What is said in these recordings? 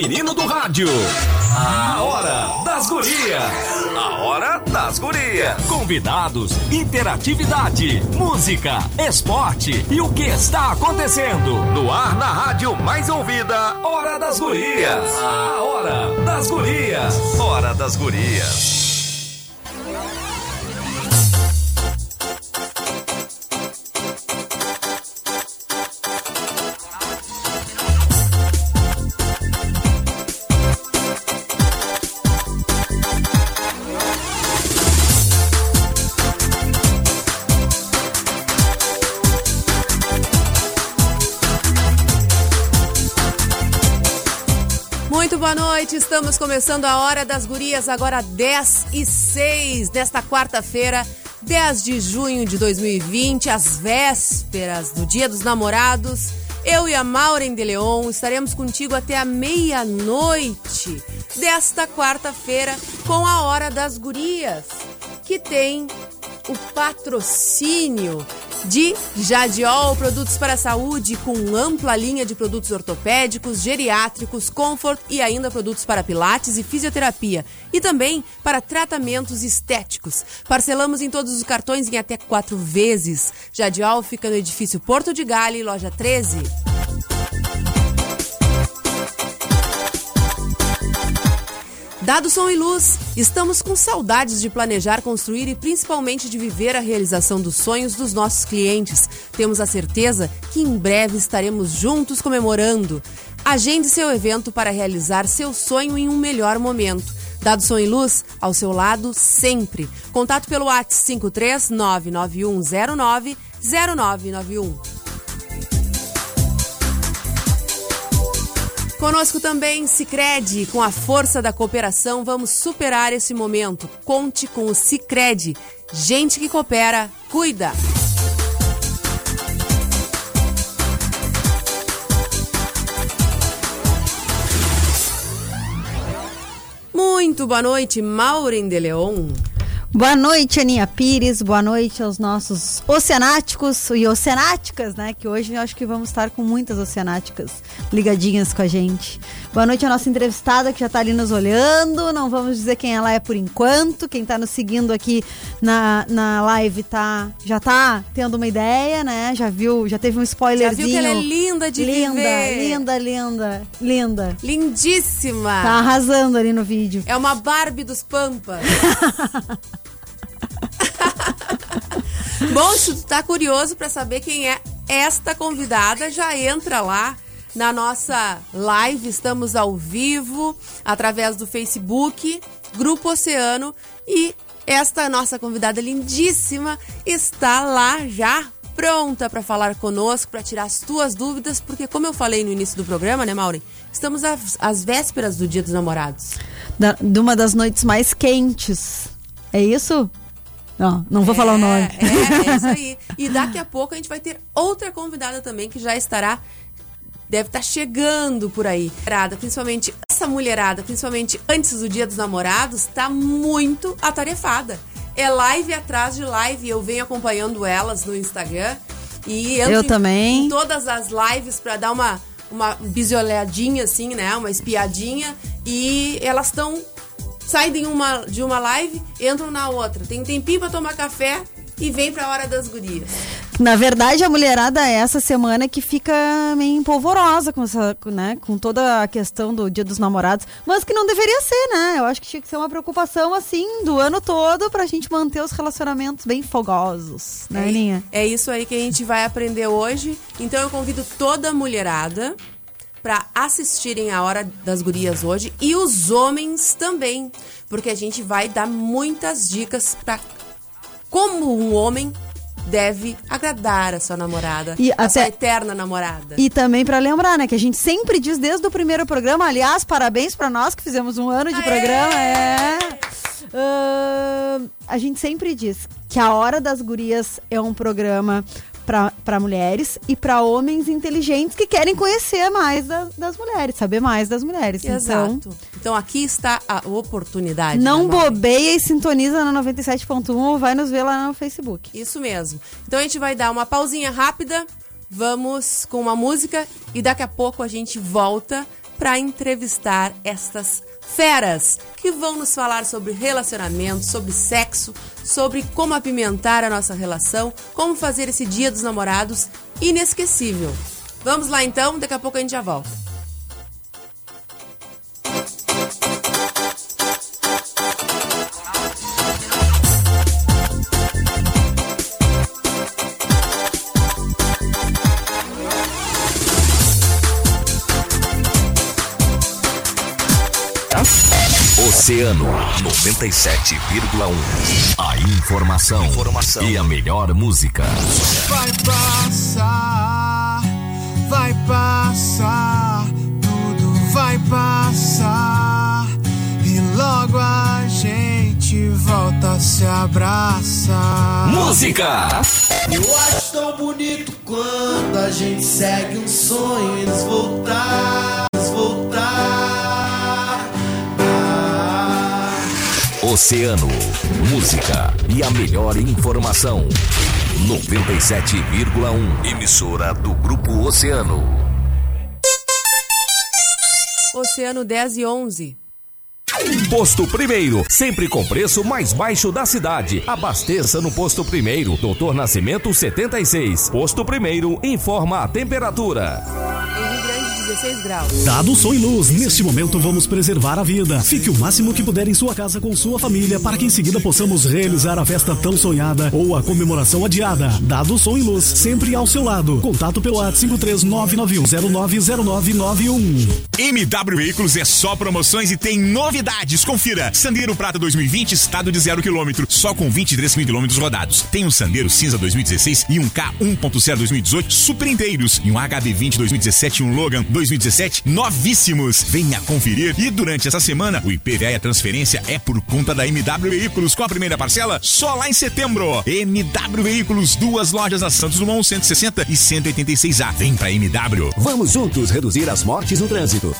feminino do rádio. A Hora das Gurias. A Hora das Gurias. Convidados, interatividade, música, esporte e o que está acontecendo. No ar na rádio mais ouvida, Hora das Gurias. A Hora das Gurias. Hora das Gurias. Noite. Estamos começando a Hora das Gurias, agora 10 e 6 desta quarta-feira, 10 de junho de 2020, às vésperas do Dia dos Namorados. Eu e a Maureen de Leon estaremos contigo até a meia-noite desta quarta-feira com a Hora das Gurias, que tem o patrocínio de Jadiol, produtos para a saúde com ampla linha de produtos ortopédicos, geriátricos, comfort e ainda produtos para pilates e fisioterapia e também para tratamentos estéticos. Parcelamos em todos os cartões em até quatro vezes. Jadiol fica no edifício Porto de Gale, loja 13. Dado som e luz, estamos com saudades de planejar, construir e principalmente de viver a realização dos sonhos dos nossos clientes. Temos a certeza que em breve estaremos juntos comemorando. Agende seu evento para realizar seu sonho em um melhor momento. Dado Som e Luz, ao seu lado sempre. Contato pelo WhatsApp 5399109 Conosco também Sicredi, com a força da cooperação vamos superar esse momento. Conte com o Sicredi. Gente que coopera, cuida. Muito boa noite, Maureen de Leon. Boa noite, Aninha Pires. Boa noite aos nossos oceanáticos e oceanáticas, né? Que hoje eu acho que vamos estar com muitas oceanáticas ligadinhas com a gente. Boa noite à nossa entrevistada que já está ali nos olhando. Não vamos dizer quem ela é por enquanto. Quem está nos seguindo aqui na, na live tá, já está tendo uma ideia, né? Já viu, já teve um spoilerzinho. Já viu que ela é linda de linda, viver. Linda, linda, linda. Lindíssima. Tá arrasando ali no vídeo. É uma Barbie dos Pampas. Bom, se tu tá curioso para saber quem é esta convidada, já entra lá na nossa live. Estamos ao vivo através do Facebook, Grupo Oceano e esta nossa convidada lindíssima está lá já pronta para falar conosco, para tirar as tuas dúvidas, porque como eu falei no início do programa, né, Maureen? Estamos às, vésperas do Dia dos Namorados. Da, de uma das noites mais quentes. É isso? Não, não vou é, falar o nome. É, é isso aí. E daqui a pouco a gente vai ter outra convidada também que já estará deve estar chegando por aí. Principalmente essa mulherada, principalmente antes do Dia dos Namorados, está muito atarefada. É live atrás de live, eu venho acompanhando elas no Instagram e eu também. Em todas as lives para dar uma uma bisolhadinha assim, né, uma espiadinha e elas estão saem de uma, de uma live, entram na outra. Tem um tempinho pra tomar café e vem pra hora das gurias. Na verdade, a mulherada é essa semana que fica meio empolvorosa com, essa, né, com toda a questão do Dia dos Namorados, mas que não deveria ser, né? Eu acho que tinha que ser uma preocupação, assim, do ano todo pra gente manter os relacionamentos bem fogosos, né, é, Linha? É isso aí que a gente vai aprender hoje. Então eu convido toda a mulherada para assistirem a Hora das Gurias hoje e os homens também, porque a gente vai dar muitas dicas para como um homem deve agradar a sua namorada, e a até, sua eterna namorada. E também para lembrar, né, que a gente sempre diz desde o primeiro programa, aliás, parabéns para nós que fizemos um ano de Aê! programa, é. Uh, a gente sempre diz que a Hora das Gurias é um programa para mulheres e para homens inteligentes que querem conhecer mais da, das mulheres, saber mais das mulheres. Então, Exato. Então, então aqui está a oportunidade. Não bobeia e sintoniza na 97.1 ou vai nos ver lá no Facebook. Isso mesmo. Então a gente vai dar uma pausinha rápida, vamos com uma música e daqui a pouco a gente volta para entrevistar estas feras que vão nos falar sobre relacionamento, sobre sexo, sobre como apimentar a nossa relação, como fazer esse Dia dos Namorados inesquecível. Vamos lá então, daqui a pouco a gente já volta. Oceano 97,1. A informação, informação e a melhor música. Vai passar, vai passar, tudo vai passar. E logo a gente volta a se abraçar. Música! Eu acho tão bonito quando a gente segue um sonho e eles voltar. Oceano, música e a melhor informação. 97,1. Emissora do Grupo Oceano. Oceano 10 e 11. Posto Primeiro, sempre com preço mais baixo da cidade. Abasteça no Posto Primeiro, Doutor Nascimento 76. Posto Primeiro, informa a temperatura. Em Rio Grande, 16 graus. Dado som e luz, neste momento vamos preservar a vida. Fique o máximo que puder em sua casa com sua família para que em seguida possamos realizar a festa tão sonhada ou a comemoração adiada. Dado som e luz, sempre ao seu lado. Contato pelo WhatsApp 53991090991. MW Veículos é só promoções e tem novidades. Confira. Sandero Prata 2020, estado de zero quilômetro, só com 23 mil quilômetros rodados. Tem um Sandero Cinza 2016 e um K 1.0 2018 super inteiros e um HB20 2017 e um Logan 2017 novíssimos. Venha conferir. E durante essa semana, o IPVA e a transferência é por conta da MW Veículos com a primeira parcela só lá em setembro. MW Veículos, duas lojas na Santos Dumont 160 e 186A. Vem pra MW. Vamos juntos reduzir as mortes no trânsito.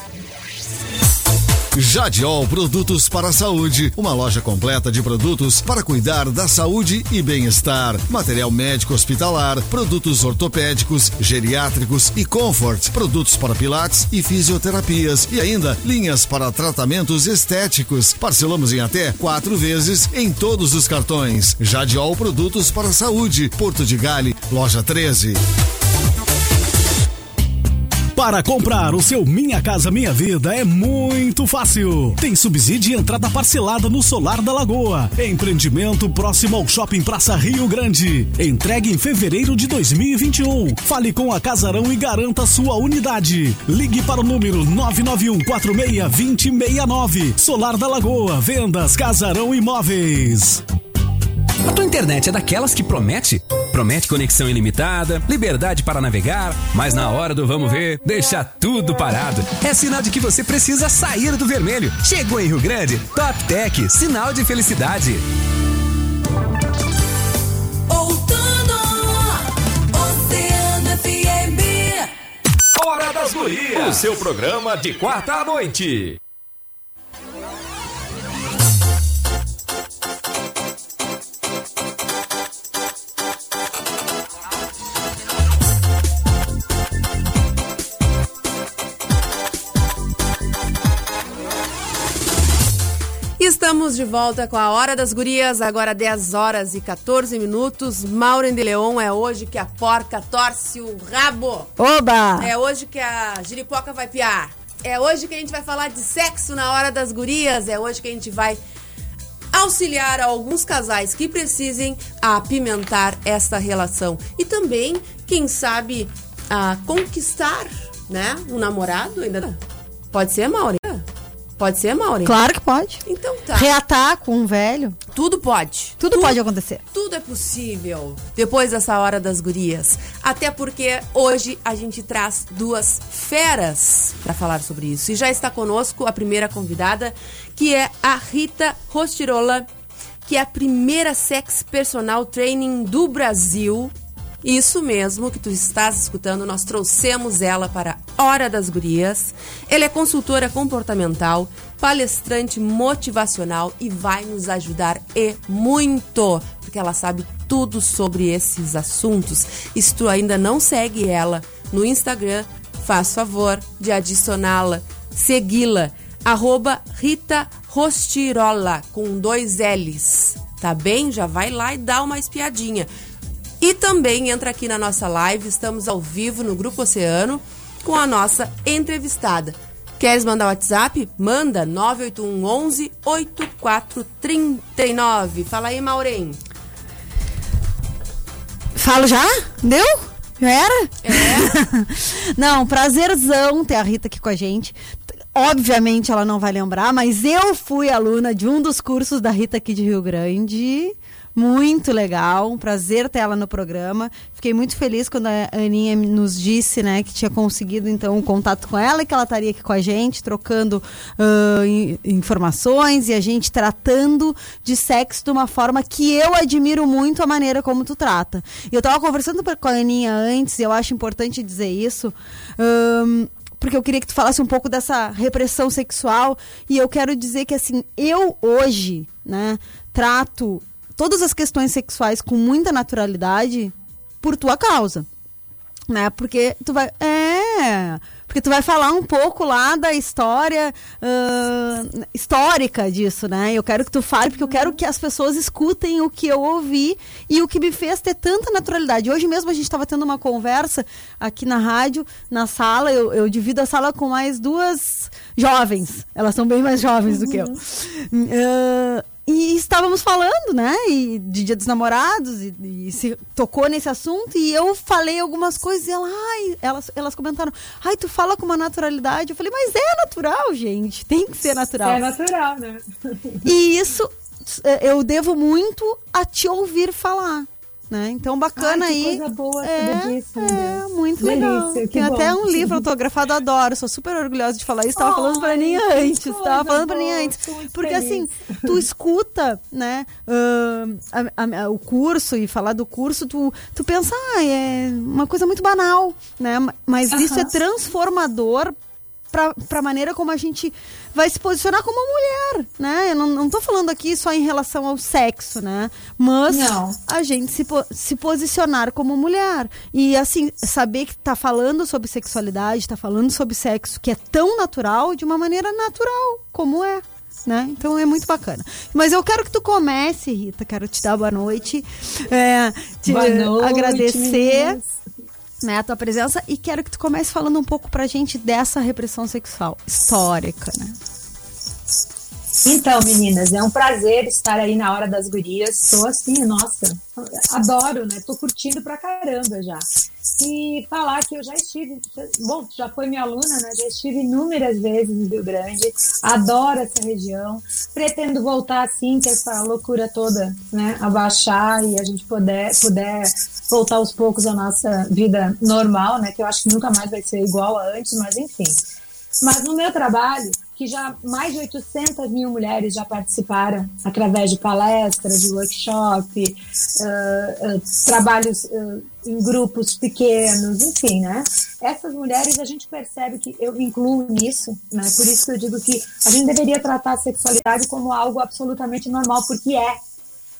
Jadiol Produtos para a Saúde, uma loja completa de produtos para cuidar da saúde e bem-estar. Material médico hospitalar, produtos ortopédicos, geriátricos e comfort, produtos para pilates e fisioterapias e ainda linhas para tratamentos estéticos. Parcelamos em até quatro vezes em todos os cartões. Jadiol Produtos para a Saúde, Porto de Gale, loja 13. Para comprar o seu Minha Casa Minha Vida é muito fácil. Tem subsídio e entrada parcelada no Solar da Lagoa. Empreendimento próximo ao Shopping Praça Rio Grande. Entregue em fevereiro de 2021. Fale com a Casarão e garanta sua unidade. Ligue para o número 991462069. Solar da Lagoa. Vendas Casarão Imóveis. A tua internet é daquelas que promete? Promete conexão ilimitada, liberdade para navegar, mas na hora do vamos ver, deixa tudo parado. É sinal de que você precisa sair do vermelho. Chegou em Rio Grande, Top Tech, sinal de felicidade. Outono, Oceano FM. Hora das Gurias, o seu programa de quarta à noite. Estamos de volta com a Hora das Gurias, agora 10 horas e 14 minutos. Maureen de Leon, é hoje que a porca torce o rabo. Oba! É hoje que a giripoca vai piar. É hoje que a gente vai falar de sexo na Hora das Gurias. É hoje que a gente vai auxiliar alguns casais que precisem apimentar esta relação. E também, quem sabe, a conquistar, né? Um namorado ainda. Pode ser, Maureen? Pode ser, Maureen? Claro que pode. Então tá. Reatar com um velho. Tudo pode. Tudo, pode acontecer. Tudo é possível depois dessa hora das gurias. Até porque hoje a gente traz duas feras para falar sobre isso. E já está conosco a primeira convidada, que é a Rita Rostirola, que é a primeira sex personal training do Brasil. Isso mesmo que tu estás escutando, nós trouxemos ela para Hora das Gurias. Ela é consultora comportamental, palestrante motivacional e vai nos ajudar e muito, porque ela sabe tudo sobre esses assuntos. Se tu ainda não segue ela no Instagram, faz favor de adicioná-la segui-la. Arroba Rita Rostirola, com dois L's. Tá bem? Já vai lá e dá uma espiadinha. E também entra aqui na nossa live, estamos ao vivo no Grupo Oceano com a nossa entrevistada. Queres mandar WhatsApp? Manda 981 11 8439. Fala aí, Maureen. Falo já? Deu? Já era? É. não, prazerzão ter a Rita aqui com a gente. Obviamente ela não vai lembrar, mas eu fui aluna de um dos cursos da Rita aqui de Rio Grande. Muito legal, um prazer ter ela no programa. Fiquei muito feliz quando a Aninha nos disse, né, que tinha conseguido então um contato com ela e que ela estaria aqui com a gente, trocando uh, informações e a gente tratando de sexo de uma forma que eu admiro muito a maneira como tu trata. Eu estava conversando com a Aninha antes, e eu acho importante dizer isso. Um, porque eu queria que tu falasse um pouco dessa repressão sexual e eu quero dizer que assim, eu hoje, né, trato todas as questões sexuais com muita naturalidade por tua causa. Né? Porque tu vai. É. Porque tu vai falar um pouco lá da história uh, histórica disso, né? Eu quero que tu fale, porque eu quero que as pessoas escutem o que eu ouvi e o que me fez ter tanta naturalidade. Hoje mesmo a gente estava tendo uma conversa aqui na rádio, na sala. Eu, eu divido a sala com mais duas jovens. Elas são bem mais jovens do que eu. Uh, e estávamos falando, né? E de Dia dos Namorados, e, e, se tocou nesse assunto, e eu falei algumas coisas, e ela, ai, elas, elas comentaram, ai, tu fala com uma naturalidade. Eu falei, mas é natural, gente, tem que ser natural. É natural, né? E isso é, eu devo muito a te ouvir falar. Né? Então, bacana Ai, aí. Coisa boa é, disso, é muito legal. Tem bom. até um livro autografado, adoro. Sou super orgulhosa de falar isso. Tava oh, falando pra Aninha antes. Tava falando pra Aninha antes. Porque feliz. assim, tu escuta, né, uh, a, a, o curso e falar do curso, tu, tu pensa, ah, é uma coisa muito banal, né? Mas uh -huh. isso é transformador para a maneira como a gente vai se posicionar como mulher, né? Eu não, não tô falando aqui só em relação ao sexo, né? Mas não. a gente se, se posicionar como mulher. E, assim, saber que tá falando sobre sexualidade, tá falando sobre sexo que é tão natural, de uma maneira natural, como é. Né? Então é muito bacana. Mas eu quero que tu comece, Rita. Quero te dar boa noite. É, te boa noite, agradecer. Meninas né, a tua presença e quero que tu comece falando um pouco pra gente dessa repressão sexual histórica, né? Então, meninas, é um prazer estar aí na hora das gurias. Tô assim, nossa, adoro, né? Tô curtindo pra caramba já. E falar que eu já estive, bom, já foi minha aluna, né? Já estive inúmeras vezes em Rio Grande, adoro essa região, pretendo voltar assim, que essa loucura toda, né, abaixar e a gente puder, puder voltar aos poucos à nossa vida normal, né? Que eu acho que nunca mais vai ser igual a antes, mas enfim. Mas no meu trabalho, que já mais de 800 mil mulheres já participaram através de palestras, de workshop, uh, uh, trabalhos uh, em grupos pequenos, enfim, né? Essas mulheres a gente percebe que eu incluo nisso, né? Por isso que eu digo que a gente deveria tratar a sexualidade como algo absolutamente normal, porque é.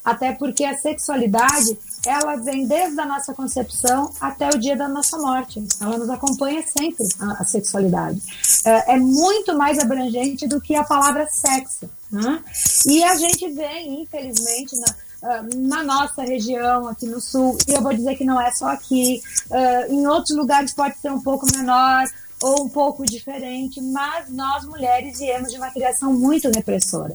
Até porque a sexualidade ela vem desde a nossa concepção até o dia da nossa morte. Ela nos acompanha sempre, a, a sexualidade. É, é, muito mais abrangente do que a palavra sexo. Né? E a gente vê, infelizmente, na, na nossa região, aqui no sul, e eu vou dizer que não é só aqui, em outros lugares pode ser um pouco menor ou um pouco diferente, mas nós mulheres viemos de uma criação muito repressora.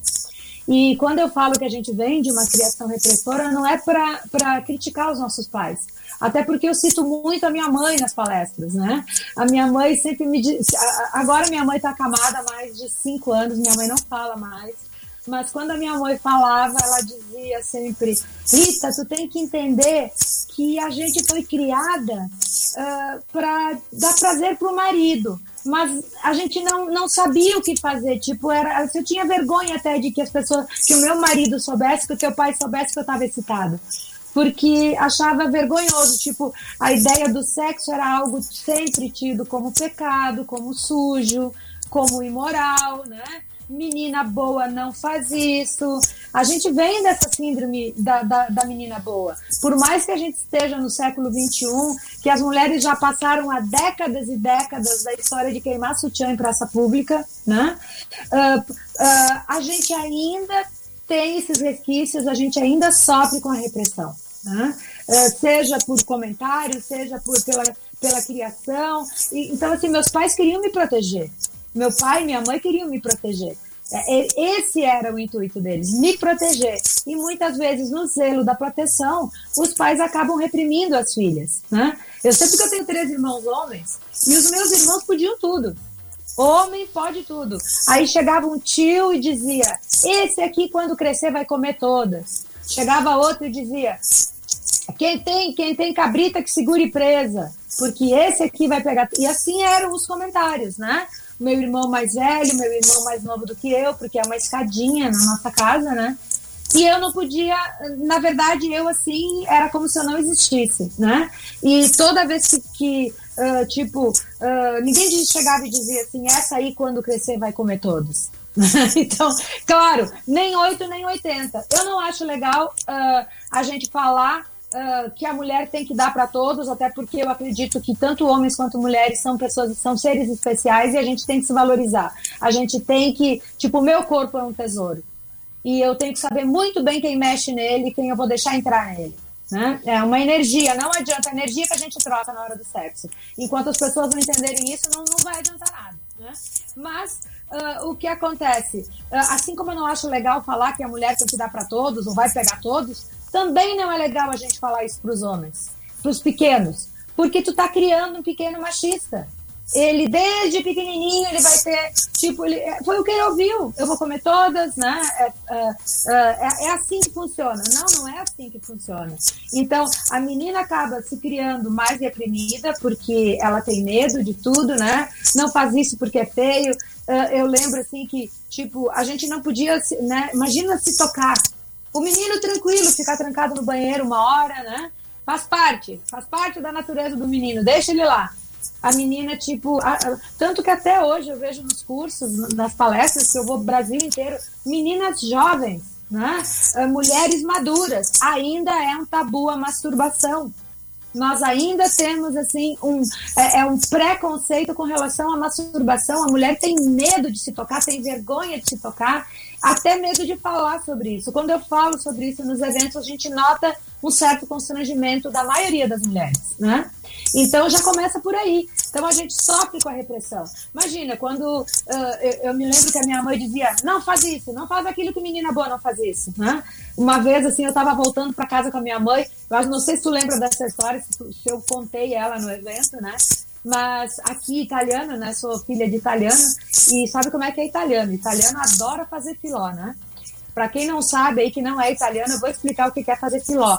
E quando eu falo que a gente vem de uma criação repressora, não é para criticar os nossos pais. Até porque eu cito muito a minha mãe nas palestras, né? A minha mãe sempre me diz. Agora minha mãe está acamada há mais de cinco anos, minha mãe não fala mais. Mas quando a minha mãe falava, ela dizia sempre: Rita, tu tem que entender que a gente foi criada uh, para dar prazer para o marido mas a gente não, não sabia o que fazer. Tipo, era, eu tinha vergonha até de que as pessoas, que o meu marido soubesse, que o teu pai soubesse que eu estava excitado. Porque achava vergonhoso, tipo, a ideia do sexo era algo sempre tido como pecado, como sujo, como imoral, né? Menina boa não faz isso. A gente vem dessa síndrome da, da, da, menina boa. Por mais que a gente esteja no século XXI, que as mulheres já passaram há décadas e décadas da história de queimar sutiã em praça pública, né? Uh, uh, a gente ainda tem esses resquícios, a gente ainda sofre com a repressão. Né? Uh, seja por comentário, seja por, pela, pela criação. E, então, assim, meus pais queriam me proteger. Meu pai e minha mãe queriam me proteger. É, esse era o intuito deles, me proteger. E muitas vezes, no zelo da proteção, os pais acabam reprimindo as filhas. Né? Eu sei porque eu tenho três irmãos homens, e os meus irmãos podiam tudo. Homem pode tudo. Aí chegava um tio e dizia: Esse aqui, quando crescer, vai comer todas. Chegava outro e dizia: Quem tem, quem tem cabrita que segure presa, porque esse aqui vai pegar. E assim eram os comentários, né? meu irmão mais velho, meu irmão mais novo do que eu, porque é uma escadinha na nossa casa, né? E eu não podia, na verdade, eu assim, era como se eu não existisse, né? E toda vez que, que uh, tipo, uh, ninguém chegava e dizia assim, essa aí quando crescer vai comer todos. então, claro, nem 8 nem 80. Eu não acho legal uh, a gente falar uh, que a mulher tem que dar para todos, até porque eu acredito que tanto homens quanto mulheres são pessoas, são seres especiais e a gente tem que se valorizar. A gente tem que, tipo, o meu corpo é um tesouro. E eu tenho que saber muito bem quem mexe nele, quem eu vou deixar entrar nele. Né? É uma energia, não adianta a energia que a gente troca na hora do sexo. Enquanto as pessoas não entenderem isso, não, não vai adiantar nada. Né? Mas uh, o que acontece? Uh, assim como eu não acho legal falar que a mulher tem que dar para todos, ou vai pegar todos, também não é legal a gente falar isso para os homens, para os pequenos, porque tu tá criando um pequeno machista. Ele, desde pequenininho, ele vai ter, tipo, ele, é, foi o que ele ouviu, eu vou comer todas, né? É, é, é, é assim que funciona. Não, não é assim que funciona. Então, a menina acaba se criando mais reprimida, porque ela tem medo de tudo, né? Não faz isso porque é feio. Eu lembro, assim, que, tipo, a gente não podia, né? Imagina se tocar o menino tranquilo, ficar trancado no banheiro uma hora, né? Faz parte, faz parte da natureza do menino, deixa ele lá. A menina, tipo, a, a, tanto que até hoje eu vejo nos cursos, nas palestras que eu vou Brasil inteiro, meninas jovens, né? Uh, mulheres maduras, ainda é um tabu a masturbação nós ainda temos assim um é, é, um preconceito com relação à masturbação. A mulher tem medo de se tocar, tem vergonha de se tocar até medo de falar sobre isso. Quando eu falo sobre isso nos eventos, a gente nota um certo constrangimento da maioria das mulheres, né? Então já começa por aí. Então a gente sofre com a repressão. Imagina, quando uh, eu, eu, me lembro que a minha mãe dizia: não faz isso, não faz aquilo que menina boa não faz isso, né? Uma vez, assim, eu estava voltando para casa com a minha mãe, eu não sei se tu lembra dessa história, se, se eu contei ela no evento, né? Mas aqui italiano, né? Sou filha de italiano e sabe como é que é italiano? Italiano adora fazer filó, né? Para quem não sabe aí que não é italiano, eu vou explicar o que é fazer filó.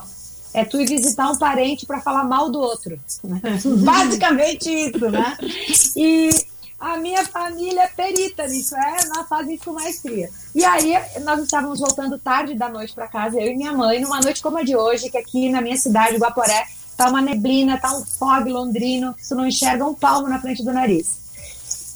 É tu ir visitar um parente para falar mal do outro. Basicamente isso, né? E a minha família é perita nisso, é, nós faz isso com maestria. E aí nós estávamos voltando tarde da noite para casa, eu e minha mãe, numa noite como a de hoje, que aqui na minha cidade, Guaporé, tá uma neblina, tá um fog londrino, tu não enxerga um palmo na frente do nariz.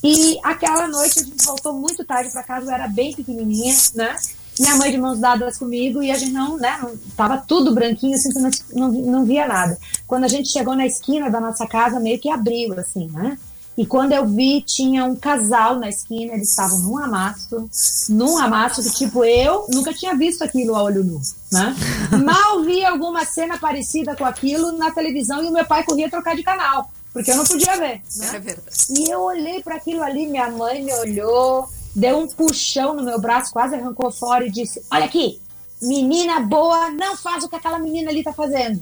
E aquela noite a gente voltou muito tarde para casa, eu era bem pequenininha, né? Minha mãe de mãos dadas comigo e a gente não, né? Tava tudo branquinho, assim, não, não, não via nada. Quando a gente chegou na esquina da nossa casa, meio que abriu, assim, né? E quando eu vi, tinha um casal na esquina, eles estavam num amasso, num amasso que, tipo, eu nunca tinha visto aquilo a olho nu, né? Mal vi alguma cena parecida com aquilo na televisão e o meu pai corria trocar de canal, porque eu não podia ver. Né? É verdade. E eu olhei para aquilo ali, minha mãe me olhou, deu um puxão no meu braço, quase arrancou fora e disse: Olha aqui, menina boa, não faz o que aquela menina ali tá fazendo.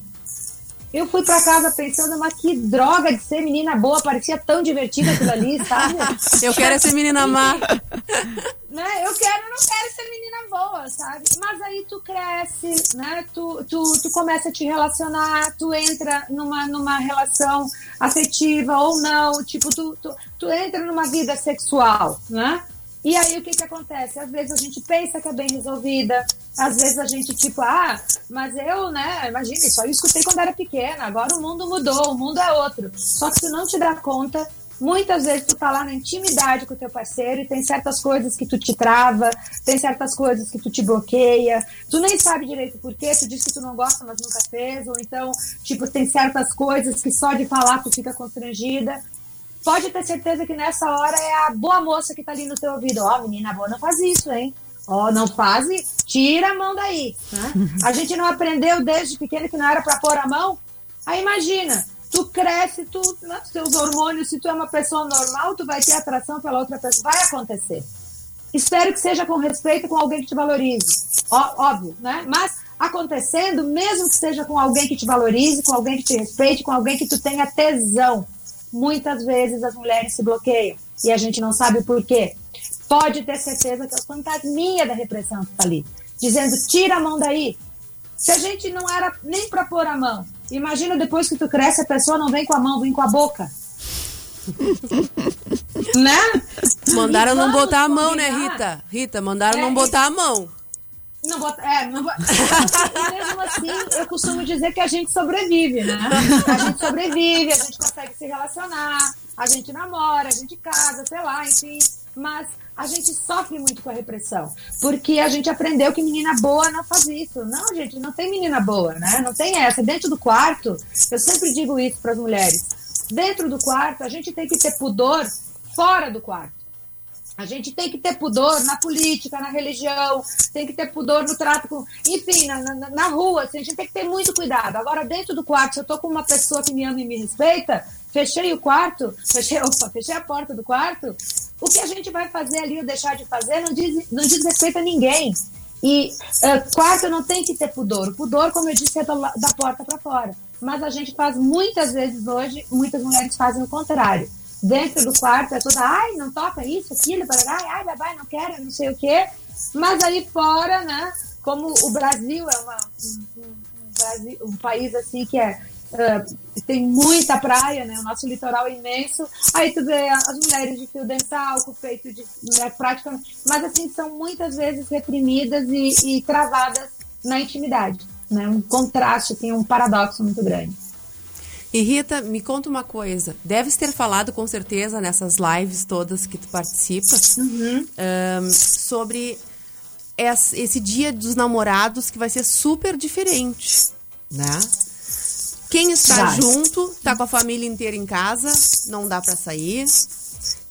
Eu fui para casa pensando, mas que droga de ser menina boa, parecia tão divertida aquilo ali, sabe? Eu quero ser menina má. né? Eu quero, não quero ser menina boa, sabe? Mas aí tu cresce, né? Tu, tu, tu começa a te relacionar, tu entra numa, numa relação afetiva ou não, tipo, tu, tu, tu entra numa vida sexual, né? E aí o que que acontece? Às vezes a gente pensa que é bem resolvida, às vezes a gente tipo, ah, mas eu, né, imagine, só eu escutei quando era pequena, agora o mundo mudou, o mundo é outro. Só que tu não te dá conta Muitas vezes tu tá lá na intimidade com o teu parceiro e tem certas coisas que tu te trava, tem certas coisas que tu te bloqueia, tu nem sabe direito por quê, tu diz que tu não gosta, mas nunca fez, ou então, tipo, tem certas coisas que só de falar tu fica constrangida. Pode ter certeza que nessa hora é a boa moça que tá ali no teu ouvido. Ó, menina boa, não faz isso, hein? Ó, não faz, tira a mão daí. Né? A gente não aprendeu desde pequeno que não era para pôr a mão? Aí imagina, tu cresce, tu, né, teus hormônios, se tu é uma pessoa normal, tu vai ter atração pela outra pessoa. Vai acontecer. Espero que seja com respeito com alguém que te valorize. Ó, óbvio, né? Mas acontecendo, mesmo que seja com alguém que te valorize, com alguém que te respeite, com alguém que tu tenha tesão. Muitas vezes as mulheres se bloqueiam e a gente não sabe por quê. Pode ter certeza que é o fantasminha da repressão que está ali, dizendo: tira a mão daí. Se a gente não era nem para pôr a mão, imagina depois que tu cresce, a pessoa não vem com a mão, vem com a boca. né? Mandaram não vamos botar a mão, né. Rita? Rita, mandaram É, não botar a mão. Não bota, é, não e mesmo assim, eu costumo dizer que a gente sobrevive, né? A gente sobrevive, a gente consegue se relacionar, a gente namora, a gente casa, sei lá, enfim. Mas a gente sofre muito com a repressão, porque a gente aprendeu que menina boa não faz isso. Não, gente, não tem menina boa, né? Não tem essa. Dentro do quarto, eu sempre digo isso para as mulheres. Dentro do quarto, a gente tem que ter pudor fora do quarto. A gente tem que ter pudor na política, na religião, tem que ter pudor no trato com. Enfim, na, na, na rua, assim, a gente tem que ter muito cuidado. Agora, dentro do quarto, se eu tô com uma pessoa que me ama e me respeita, fechei o quarto, fechei, opa, fechei a porta do quarto, o que a gente vai fazer ali ou deixar de fazer não diz, não diz respeito a ninguém. E eh, quarto não tem que ter pudor. O pudor, como eu disse, é da, da porta para fora. Mas a gente faz muitas vezes hoje, muitas mulheres fazem o contrário dentro do quarto é toda, ai, não toca isso, aquilo, barará, ai, vai, vai, não quero, não sei o quê. Mas aí fora, né, como o Brasil é uma, um, um Brasil- um país assim que é ah, tem muita praia, né? O nosso litoral é imenso. Aí tu vê as mulheres de fio dental, com peito de né, praticamente. Mas assim, são muitas vezes reprimidas e, e travadas na intimidade. Né? Um contraste, assim, um paradoxo muito grande. E Rita, me conta uma coisa. Deves ter falado com certeza nessas lives todas que tu participa ahn, sobre es- esse dia dos namorados que vai ser super diferente, né? Quem está Vai. junto, tá com a família inteira em casa, não dá pra sair.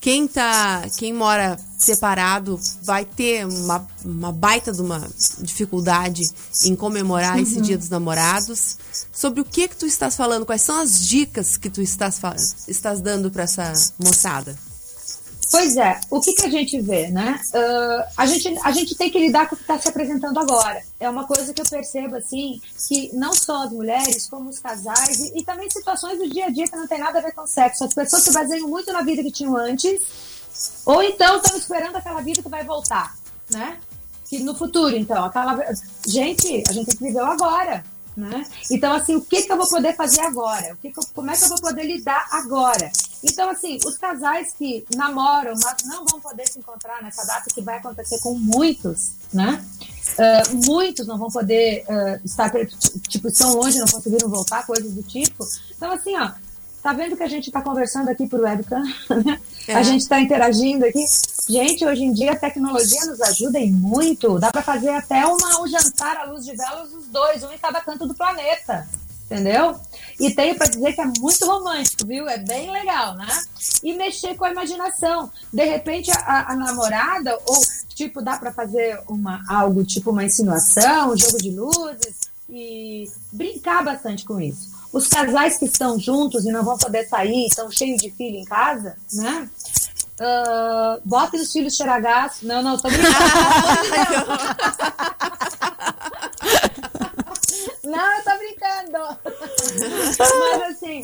Quem tá, quem mora separado vai ter uma, uma baita de uma dificuldade em comemorar esse Dia dos Namorados. Sobre o que que tu estás falando? Quais são as dicas que tu estás, estás dando para essa moçada? Pois é, o que, que a gente vê, né? Ah, a, gente, a gente tem que lidar com o que está se apresentando agora. É uma coisa que eu percebo, assim, que não só as mulheres, como os casais, e, e também situações do dia a dia que não tem nada a ver com sexo. As pessoas se baseiam muito na vida que tinham antes, ou então estão esperando aquela vida que vai voltar, né? Que no futuro, então, aquela. Gente, a gente tem que viver agora. Né? Então, assim, o que, que eu vou poder fazer agora? O que que eu- como é que eu vou poder lidar agora? Então, assim, os casais que namoram, mas não vão poder se encontrar nessa data, que vai acontecer com muitos, né? Ah, muitos não vão poder ah, estar, tipo, estão longe, não conseguiram voltar, coisas do tipo. Então, assim, ó, tá vendo que a gente tá conversando aqui por webcam? né? É. A gente tá interagindo aqui. Gente, hoje em dia a tecnologia nos ajuda em muito. Dá para fazer até uma, um jantar à luz de velas, os dois, um em cada canto do planeta. Entendeu? E tenho para dizer que é muito romântico, viu? É bem legal, né? E mexer com a imaginação. De repente, a, a namorada, ou tipo, dá para fazer uma, algo tipo uma insinuação, um jogo de luzes, e brincar bastante com isso. Os casais que estão juntos e não vão poder sair, estão cheios de filho em casa, né? Ah, botem os filhos cheirar gás. Não, não, tô brincando. Não, eu tô brincando. Mas assim,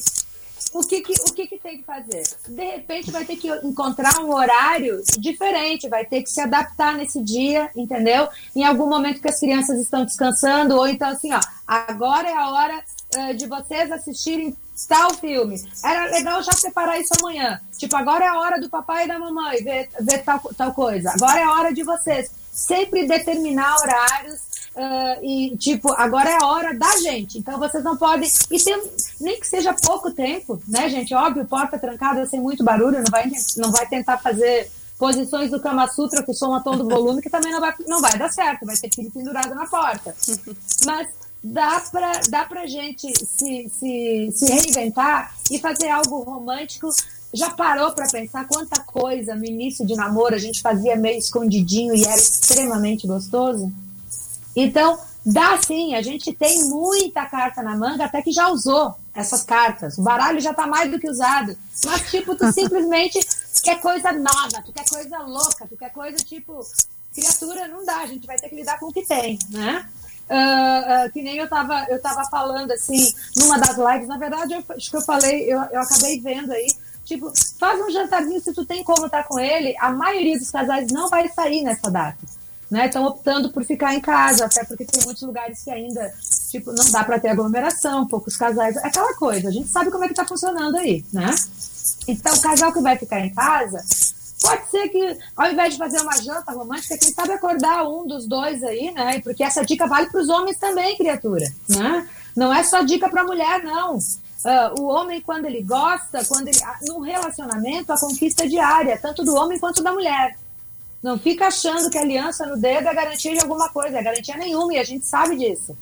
o que que, o que que tem que fazer? De repente vai ter que encontrar um horário diferente, vai ter que se adaptar nesse dia, entendeu? Em algum momento que as crianças estão descansando, ou então assim, ó, agora é a hora eh, de vocês assistirem tal filme. Era legal já preparar isso amanhã. Tipo, agora é a hora do papai e da mamãe ver, ver tal, tal coisa. Agora é a hora de vocês. Sempre determinar horários ah, e tipo, agora é a hora da gente. Então vocês não podem. E tem, nem que seja pouco tempo, né, gente? Óbvio, porta trancada sem muito barulho, não vai, não vai tentar fazer posições do Kama Sutra com som a tom do volume, que também não vai, não vai dar certo, vai ter filho pendurado na porta. Mas dá pra, dá pra gente se, se, se reinventar e fazer algo romântico. Já parou para pensar quanta coisa no início de namoro a gente fazia meio escondidinho e era extremamente gostoso? Então, dá sim, a gente tem muita carta na manga, até que já usou essas cartas. O baralho já tá mais do que usado. Mas, tipo, tu simplesmente quer coisa nova, tu quer coisa louca, tu quer coisa tipo. Criatura não dá, a gente vai ter que lidar com o que tem, né? Uh, que nem eu tava, eu tava falando assim, numa das lives, na verdade, eu, acho que eu falei, eu, eu acabei vendo aí, tipo, faz um jantarzinho se tu tem como estar com ele, a maioria dos casais não vai sair nessa data. Né, estão optando por ficar em casa, até porque tem muitos lugares que ainda, tipo, não dá para ter aglomeração, poucos casais, aquela coisa, a gente sabe como é que tá funcionando aí, né? Então, o casal que vai ficar em casa, pode ser que, ao invés de fazer uma janta romântica, quem sabe acordar um dos dois aí, né? Porque essa dica vale para os homens também, criatura, né? Não é só dica para mulher, não. Uh, o homem, quando ele gosta, quando ele. Num relacionamento, a conquista é diária, tanto do homem quanto da mulher. Não fica achando que a aliança no dedo é garantia de alguma coisa, é garantia nenhuma, e a gente sabe disso.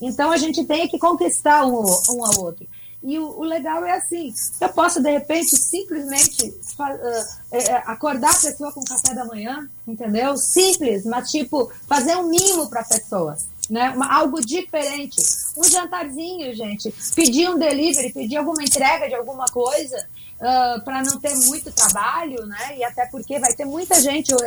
Então a gente tem que conquistar um, um ao outro. E o, o, legal é assim, eu posso de repente simplesmente uh, é, acordar a pessoa com café da manhã, entendeu? Simples, mas tipo fazer um mimo para a pessoa, né? Uma, algo diferente, um jantarzinho, gente, pedir um delivery, pedir alguma entrega de alguma coisa. Uh, para não ter muito trabalho, né? E até porque vai ter muita gente uh,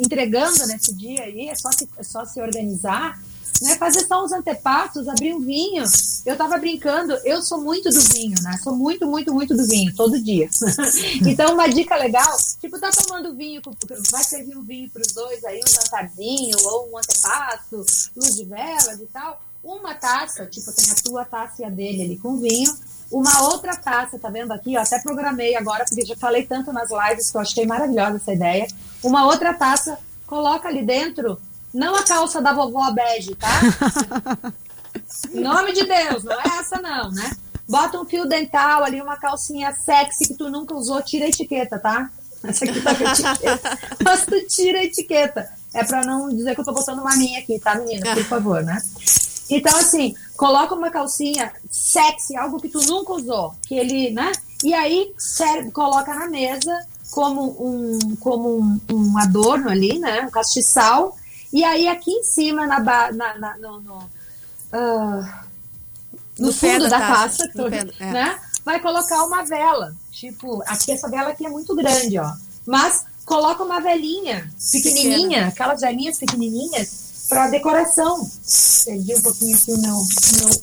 entregando nesse dia aí, é só se, é só se organizar né? Fazer só uns antepassos, abrir um vinho. Eu tava brincando, eu sou muito do vinho, né? Sou muito, muito, muito do vinho, todo dia. então, uma dica legal, tipo, tá tomando vinho, vai servir um vinho pros dois aí, um jantarzinho, ou um antepasso, luz de velas e tal. Uma taça, tipo, tem a tua taça e a dele ali com vinho. Uma outra taça, tá vendo aqui? Eu até programei agora, porque já falei tanto nas lives que eu achei maravilhosa essa ideia. Uma outra taça, coloca ali dentro não a calça da vovó bege, tá? em nome de Deus, não é essa não, né? Bota um fio dental ali, uma calcinha sexy que tu nunca usou, tira a etiqueta, tá? Essa aqui tá com etiqueta. Mas tu tira a etiqueta. É pra não dizer que eu tô botando uma minha aqui, tá, menina? Por favor, né? Então, assim, coloca uma calcinha sexy, algo que tu nunca usou, que ele, né? E aí, serve, coloca na mesa como um, como um, um adorno ali, né? Um castiçal e aí aqui em cima, na, na, na no, no, uh, no, no fundo da, taça, taça pé, é. né? Vai colocar uma vela. Tipo, aqui essa vela aqui é muito grande, ó. Mas coloca uma velinha pequenininha, Pequena. aquelas velinhas pequenininhas para decoração. Perdi um pouquinho aqui o meu, meu,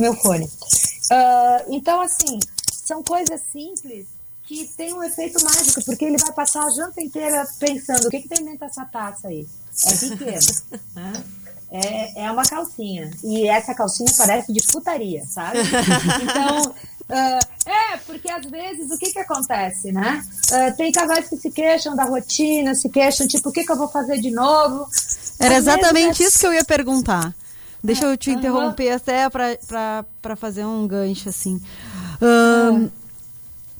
meu fone. Uh, então, assim, são coisas simples que tem um efeito mágico, porque ele vai passar a janta inteira pensando o que, que tem dentro dessa taça aí. É pequeno. né? É, é uma calcinha. E essa calcinha parece de putaria, sabe? Então, uh, é, porque às vezes o que que acontece, né? Uh, tem casais que se queixam da rotina, se queixam, tipo, o que que eu vou fazer de novo? Era às exatamente é... isso que eu ia perguntar. Deixa eu te interromper até para fazer um gancho, assim. Um,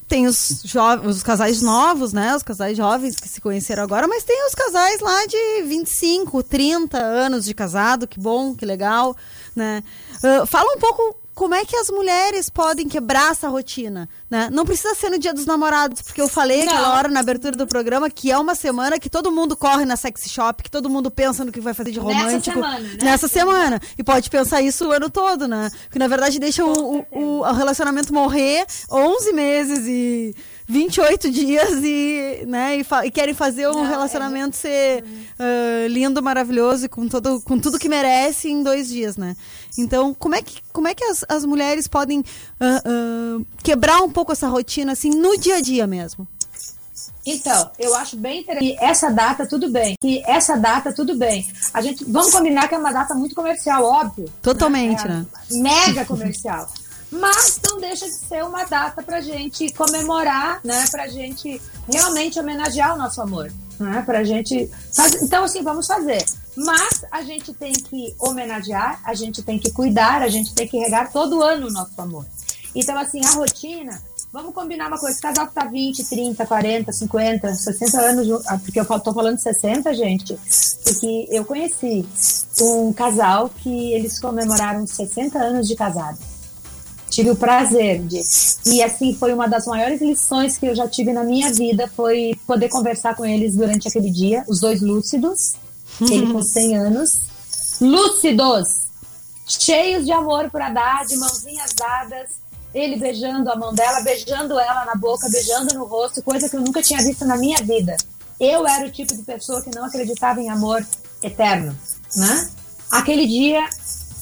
tem os, os casais novos, né? Os casais jovens que se conheceram agora, mas tem os casais lá de 25, 30 anos de casado, que bom, que legal, né? Uh, fala um pouco como é que as mulheres podem quebrar essa rotina, né? Não precisa ser no dia dos namorados, porque eu falei Não. aquela hora na abertura do programa que é uma semana que todo mundo corre na sexy shop, que todo mundo pensa no que vai fazer de romântico. Nessa semana, né? Nessa semana. E pode pensar isso o ano todo, né? Que na verdade deixa o, o, o relacionamento morrer 11 meses e 28 dias e, né, e, e querem fazer um Não, relacionamento é... ser uh, lindo, maravilhoso e com, todo, com tudo que merece em dois dias, né? Então, como é que, como é que as, as mulheres podem uh, uh, quebrar um pouco essa rotina, assim, no dia a dia mesmo? Então, eu acho bem interessante que essa data tudo bem. Que essa data tudo bem. A gente vamos combinar que é uma data muito comercial, óbvio. Totalmente, né? É né? Mega comercial mas não deixa de ser uma data para gente comemorar, né? Para gente realmente homenagear o nosso amor, né? Para gente, faz... então assim vamos fazer. Mas a gente tem que homenagear, a gente tem que cuidar, a gente tem que regar todo ano o nosso amor. Então, assim, a rotina, vamos combinar uma coisa, esse casal que tá 20, 30, 40, 50, 60 anos, ah, porque eu tô falando de 60, gente, porque eu conheci um casal que eles comemoraram 60 anos de casado. Tive o prazer de. E assim, foi uma das maiores lições que eu já tive na minha vida, foi poder conversar com eles durante aquele dia, os dois lúcidos, ele com 100 anos, lúcidos, cheios de amor para dar, de mãozinhas dadas, ele beijando a mão dela, beijando ela na boca, beijando no rosto, coisa que eu nunca tinha visto na minha vida. Eu era o tipo de pessoa que não acreditava em amor eterno, né? Aquele dia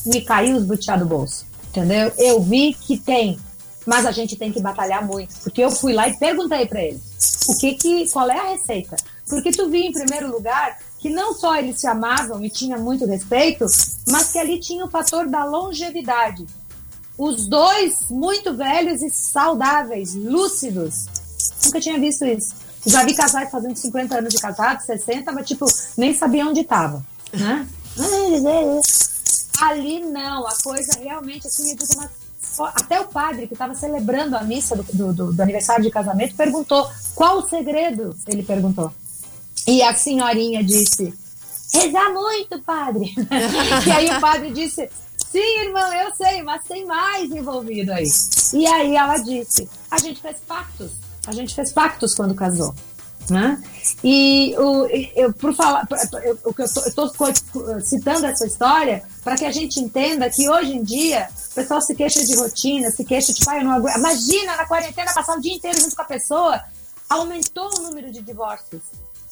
me caiu os butiá do bolso, entendeu? Eu vi que tem, mas a gente tem que batalhar muito, porque eu fui lá e perguntei para ele, o que que, qual é a receita? Porque tu vi em primeiro lugar que não só eles se amavam e tinha muito respeito, mas que ali tinha o fator da longevidade. Os dois muito velhos e saudáveis, lúcidos. Nunca tinha visto isso. Já vi casais fazendo 50 anos de casado, 60, mas tipo, nem sabia onde estava, né? Ali não, a coisa realmente assim, eu digo, mas até o padre que estava celebrando a missa do, do- do- do aniversário de casamento perguntou qual o segredo, ele perguntou. E a senhorinha disse, rezar muito, padre. e aí o padre disse, sim, irmão, eu sei, mas tem mais envolvido aí. E aí ela disse, a gente fez pactos, a gente fez pactos quando casou. Né? E o, eu, por falar, eu, tô citando essa história para que a gente entenda que hoje em dia o pessoal se queixa de rotina, se queixa de pai, eu não aguento. Imagina na quarentena passar o dia inteiro junto com a pessoa, aumentou o número de divórcios,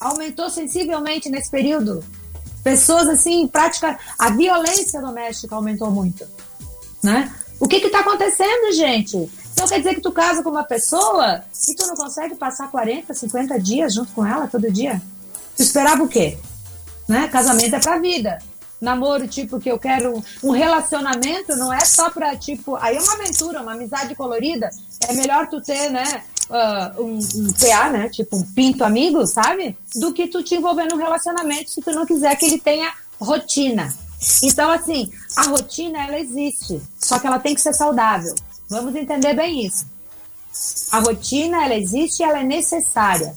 aumentou sensivelmente nesse período. Pessoas assim, prática, a violência doméstica aumentou muito, né? O que está acontecendo, gente? Então quer dizer que tu casa com uma pessoa e tu não consegue passar 40, 50 dias junto com ela todo dia? Tu esperava o quê? Né? Casamento é pra vida. Namoro, tipo, que eu quero um relacionamento, não é só pra, tipo, aí é uma aventura, uma amizade colorida. É melhor tu ter, né, uh, um, um PA, né, tipo um pinto amigo, sabe? Do que tu te envolver num relacionamento se tu não quiser que ele tenha rotina. Então, assim, a rotina, ela existe, só que ela tem que ser saudável. Vamos entender bem isso. A rotina, ela existe e ela é necessária.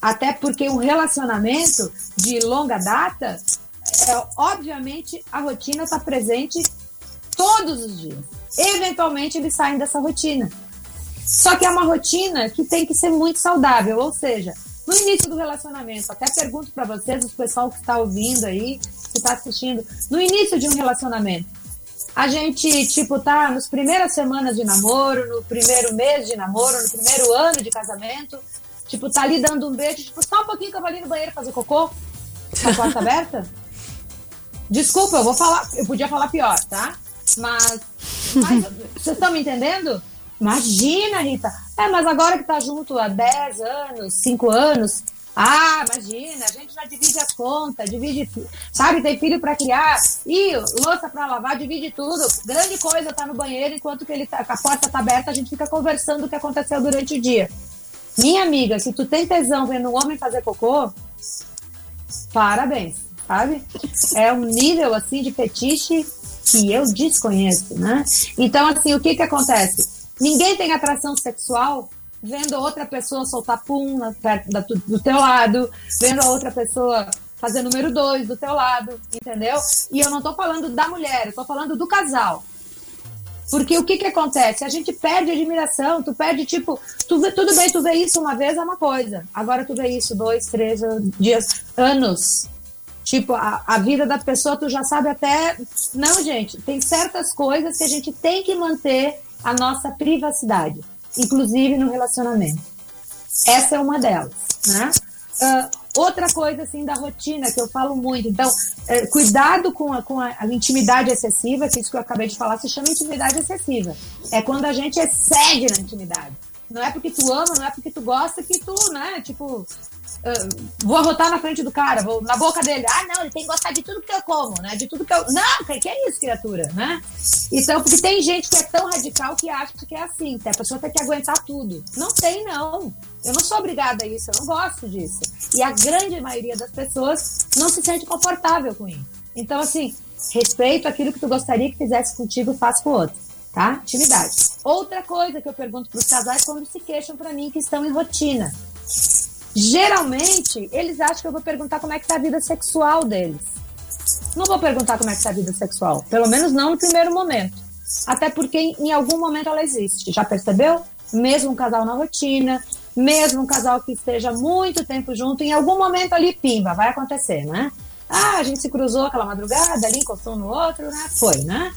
Até porque um relacionamento de longa data, é, obviamente, a rotina está presente todos os dias. Eventualmente, eles saem dessa rotina. Só que é uma rotina que tem que ser muito saudável, ou seja, no início do relacionamento, até pergunto para vocês, o pessoal que está ouvindo aí, que está assistindo, no início de um relacionamento, a gente, tipo, tá nas primeiras semanas de namoro, no primeiro mês de namoro, no primeiro ano de casamento, tipo, tá ali dando um beijo, tipo, só um pouquinho que eu vou ali no banheiro fazer cocô, com a porta aberta. Desculpa, eu vou falar, eu podia falar pior, tá? Mas, mas vocês estão me entendendo? Imagina, Rita. É, mas agora que tá junto há 10 anos, 5 anos, ah, imagina, a gente já divide as contas, divide, sabe, tem filho para criar, e louça para lavar, divide tudo. Grande coisa tá no banheiro enquanto que ele tá, a porta tá aberta, a gente fica conversando o que aconteceu durante o dia. Minha amiga, se tu tem tesão vendo um homem fazer cocô, parabéns, sabe? É um nível assim de fetiche que eu desconheço, né? Então, assim, o que que acontece? Ninguém tem atração sexual vendo outra pessoa soltar pum na, perto da, do teu lado, vendo a outra pessoa fazer número dois do teu lado, entendeu? E eu não tô falando da mulher, eu tô falando do casal. Porque o que que acontece? A gente perde admiração, tu perde, tipo, tu vê, tudo bem, tu vê isso uma vez é uma coisa. Agora tu vê isso dois, três dias, anos. Tipo, a, a vida da pessoa tu já sabe até. Não, gente, tem certas coisas que a gente tem que manter a nossa privacidade inclusive no relacionamento. Essa é uma delas, né? Uh, outra coisa, assim, da rotina, que eu falo muito. Então, é, cuidado com, a, com a, a, intimidade excessiva, que isso que eu acabei de falar se chama intimidade excessiva. É quando a gente excede na intimidade. Não é porque tu ama, não é porque tu gosta que tu, né, tipo, ah, vou arrotar na frente do cara, vou na boca dele. Ah, não, ele tem que gostar de tudo que eu como, né? De tudo que eu. Não, que, que é isso, criatura, né? Então, porque tem gente que é tão radical que acha que é assim, que a pessoa tem que aguentar tudo. Não tem, não. Eu não sou obrigada a isso, eu não gosto disso. E a grande maioria das pessoas não se sente confortável com isso. Então, assim, respeito aquilo que tu gostaria que fizesse contigo, faça com o outro. Tá? Intimidade. Outra coisa que eu pergunto para os casais quando se queixam para mim que estão em rotina. Geralmente, eles acham que eu vou perguntar como é que tá a vida sexual deles. Não vou perguntar como é que tá a vida sexual. Pelo menos não no primeiro momento. Até porque em algum momento ela existe. Já percebeu? Mesmo um casal na rotina, mesmo um casal que esteja muito tempo junto, em algum momento ali, pimba, vai acontecer, né? Ah, a gente se cruzou aquela madrugada ali, encostou no outro, né? Foi, né?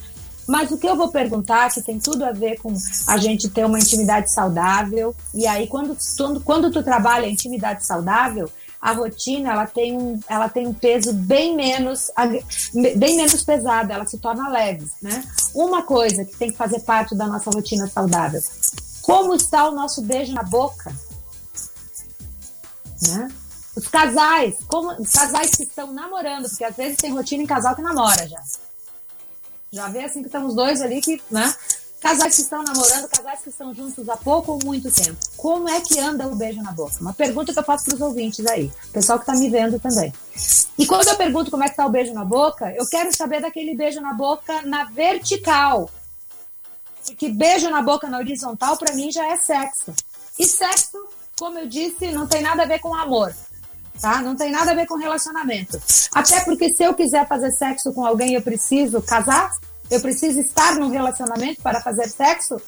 Mas o que eu vou perguntar, que tem tudo a ver com a gente ter uma intimidade saudável, e aí quando, quando, quando tu trabalha intimidade saudável, a rotina ela tem um, ela tem um peso bem menos bem menos pesado, ela se torna leve, né? Uma coisa que tem que fazer parte da nossa rotina saudável. Como está o nosso beijo na boca? Né? Os casais, como os casais que estão namorando, porque às vezes tem rotina em casal que namora já. Já vê assim que estamos dois ali que, né? Casais que estão namorando, casais que estão juntos há pouco ou muito tempo. Como é que anda o beijo na boca? Uma pergunta que eu faço para os ouvintes aí, pessoal que está me vendo também. E quando eu pergunto como é que está o beijo na boca, eu quero saber daquele beijo na boca na vertical. Porque beijo na boca na horizontal, para mim, já é sexo. E sexo, como eu disse, não tem nada a ver com amor tá? Não tem nada a ver com relacionamento. Até porque se eu quiser fazer sexo com alguém, eu preciso casar? Eu preciso estar num relacionamento para fazer sexo?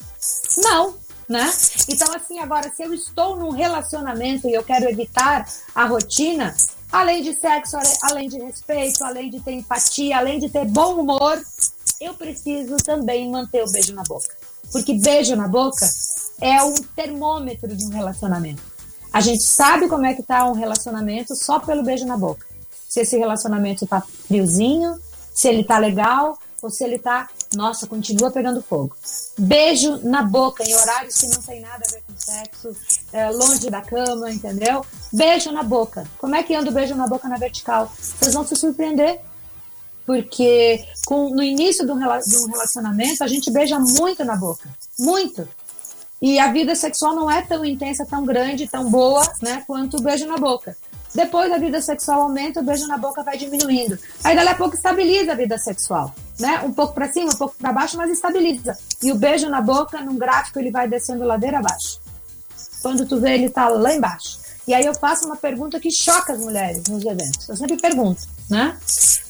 Não, né? Então, assim, agora, se eu estou num relacionamento e eu quero evitar a rotina, além de sexo, além de respeito, além de ter empatia, além de ter bom humor, eu preciso também manter o beijo na boca. Porque beijo na boca é um termômetro de um relacionamento. A gente sabe como é que tá um relacionamento só pelo beijo na boca. Se esse relacionamento tá friozinho, se ele tá legal, ou se ele tá, nossa, continua pegando fogo. Beijo na boca em horários que não tem nada a ver com sexo, é, longe da cama, entendeu? Beijo na boca. Como é que anda o beijo na boca na vertical? Vocês vão se surpreender. Porque com, no início de um relacionamento, a gente beija muito na boca. Muito. E a vida sexual não é tão intensa, tão grande, tão boa, né, quanto o beijo na boca. Depois a vida sexual aumenta, o beijo na boca vai diminuindo. Aí dali a pouco estabiliza a vida sexual, né? Um pouco para cima, um pouco para baixo, mas estabiliza. E o beijo na boca, num gráfico, ele vai descendo ladeira abaixo. Quando tu vê, ele tá lá embaixo. E aí eu faço uma pergunta que choca as mulheres nos eventos. Eu sempre pergunto, né?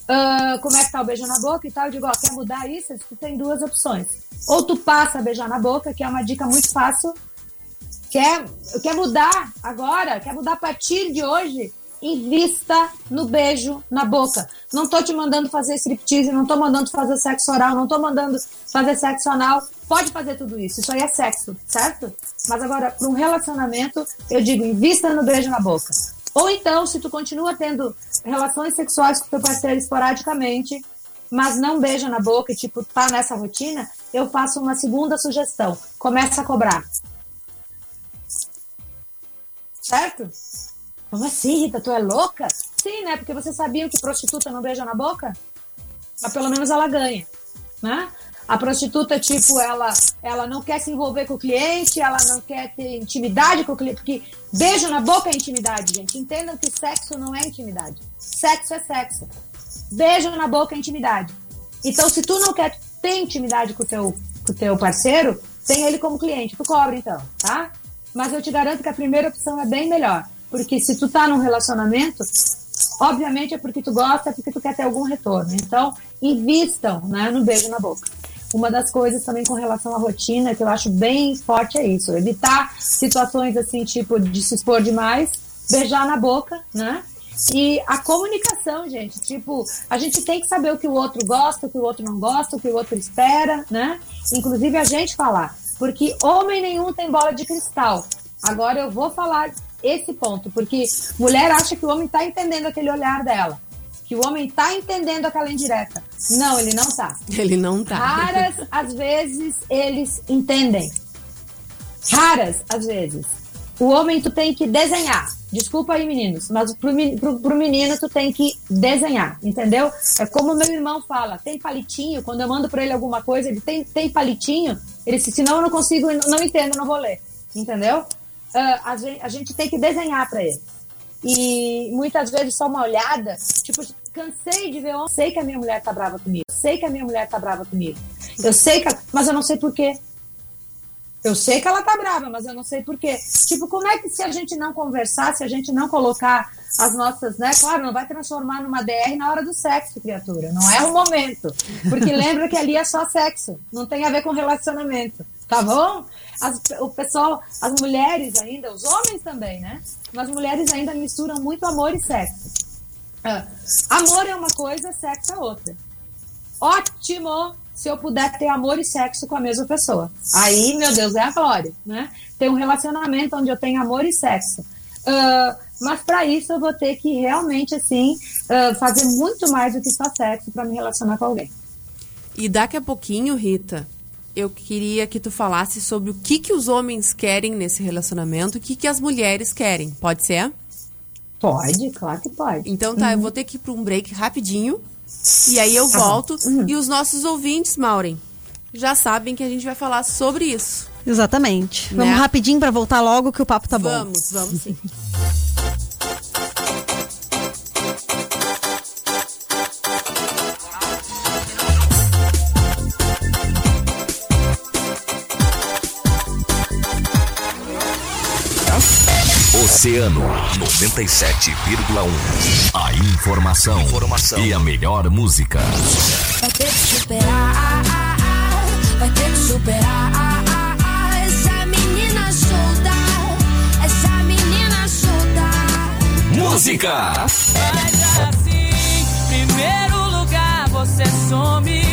Uh, como é que tá o beijo na boca e tal? Eu digo, ó, quer mudar isso? Tu tem duas opções. Ou tu passa a beijar na boca, que é uma dica muito fácil. Quer, quer mudar agora? Quer mudar a partir de hoje? Invista no beijo na boca. Não tô te mandando fazer striptease, não tô mandando fazer sexo oral, não tô mandando fazer sexo anal. Pode fazer tudo isso. Isso aí é sexo, certo? Mas agora, para um relacionamento, eu digo, invista no beijo na boca. Ou então, se tu continua tendo relações sexuais com teu parceiro esporadicamente, mas não beija na boca e, tipo, tá nessa rotina, eu faço uma segunda sugestão. Começa a cobrar. Certo? Como assim, Rita? Tu é louca? Sim, né? Porque você sabia que prostituta não beija na boca? Mas pelo menos ela ganha, né? A prostituta, tipo, ela, ela não quer se envolver com o cliente, ela não quer ter intimidade com o cliente, porque beijo na boca é intimidade, gente. Entendam que sexo não é intimidade. Sexo é sexo. Beijo na boca é intimidade. Então, se tu não quer ter intimidade com o teu, com o teu parceiro, tem ele como cliente. Tu cobra, então, tá? Mas eu te garanto que a primeira opção é bem melhor. Porque se tu tá num relacionamento, obviamente é porque tu gosta, é porque tu quer ter algum retorno. Então, invistam né, no beijo na boca. Uma das coisas também com relação à rotina que eu acho bem forte é isso, evitar situações assim, tipo, de se expor demais, beijar na boca, né? E a comunicação, gente, tipo, a gente tem que saber o que o outro gosta, o que o outro não gosta, o que o outro espera, né? Inclusive a gente falar, porque homem nenhum tem bola de cristal. Agora eu vou falar esse ponto, porque mulher acha que o homem está entendendo aquele olhar dela que o homem tá entendendo aquela indireta. Não, ele não tá. Ele não tá. Raras, às vezes, eles entendem. raras às vezes. O homem tu tem que desenhar. Desculpa aí, meninos, mas pro, pro, pro menino tu tem que desenhar, entendeu? É como meu irmão fala, tem palitinho, quando eu mando pra ele alguma coisa, ele tem, tem palitinho, ele disse, senão eu não consigo, não entendo, não vou ler, entendeu? Ah, a, gente, a gente tem que desenhar pra ele. E muitas vezes só uma olhada, tipo, cansei de ver, eu sei que a minha mulher tá brava comigo, sei que a minha mulher tá brava comigo, eu sei que, mas eu não sei por quê. Eu sei que ela tá brava, mas eu não sei por quê. Tipo, como é que se a gente não conversar, se a gente não colocar as nossas, né? Claro, não vai transformar numa DR na hora do sexo, criatura. Não é o momento. Porque lembra que ali é só sexo. Não tem a ver com relacionamento. Tá bom? As, o pessoal, as mulheres ainda, os homens também, né? Mas as mulheres ainda misturam muito amor e sexo. Ah, amor é uma coisa, sexo é outra. Ótimo se eu puder ter amor e sexo com a mesma pessoa. Aí, meu Deus, é a glória, né? Ter um relacionamento onde eu tenho amor e sexo. Ah, mas para isso eu vou ter que realmente, assim, ah, fazer muito mais do que só sexo para me relacionar com alguém. E daqui a pouquinho, Rita, eu queria que tu falasse sobre o que, que os homens querem nesse relacionamento e o que, que as mulheres querem. Pode ser? Pode, claro que pode. Então tá, eu vou ter que ir para um break rapidinho. E aí eu Tá volto. E os nossos ouvintes, Maureen, já sabem que a gente vai falar sobre isso. Exatamente. Né? Vamos rapidinho pra voltar logo que o papo tá bom. Vamos, vamos sim. Oceano 97,1. A informação, informação e a melhor música. Vai ter que superar, vai ter que superar. Essa menina solta, essa menina solta. Música! Mas assim, primeiro lugar você some,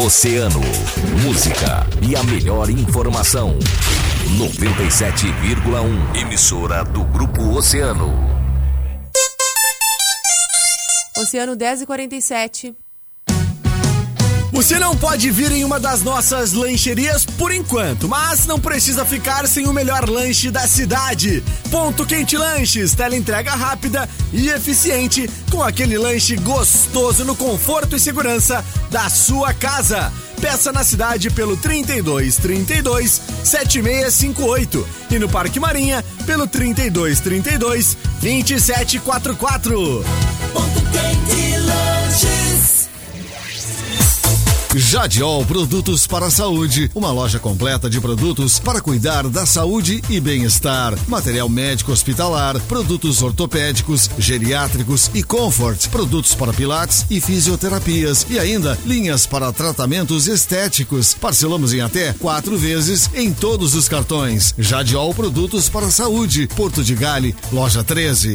Oceano, música e a melhor informação. 97,1. Emissora do Grupo Oceano. Oceano 10 e 47. Você não pode vir em uma das nossas lancherias por enquanto, mas não precisa ficar sem o melhor lanche da cidade. Ponto Quente Lanches, tela entrega rápida e eficiente, com aquele lanche gostoso no conforto e segurança da sua casa. Peça na cidade pelo 32 32 7658 e no Parque Marinha pelo 32 32 2744. Ponto quente Jadiol Produtos para a Saúde, uma loja completa de produtos para cuidar da saúde e bem-estar. Material médico hospitalar, produtos ortopédicos, geriátricos e comfort, produtos para pilates e fisioterapias e ainda linhas para tratamentos estéticos. Parcelamos em até quatro vezes em todos os cartões. Jadiol Produtos para a Saúde, Porto de Gale, loja 13.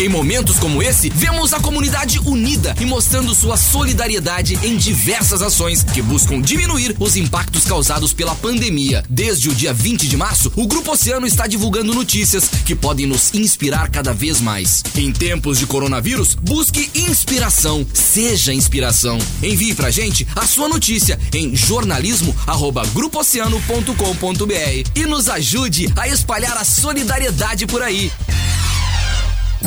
Em momentos como esse, vemos a comunidade unida e mostrando sua solidariedade em diversas ações que buscam diminuir os impactos causados pela pandemia. Desde o dia 20 de março, o Grupo Oceano está divulgando notícias que podem nos inspirar cada vez mais. Em tempos de coronavírus, busque inspiração. Seja inspiração. Envie pra gente a sua notícia em jornalismo@grupooceano.com.br e nos ajude a espalhar a solidariedade por aí.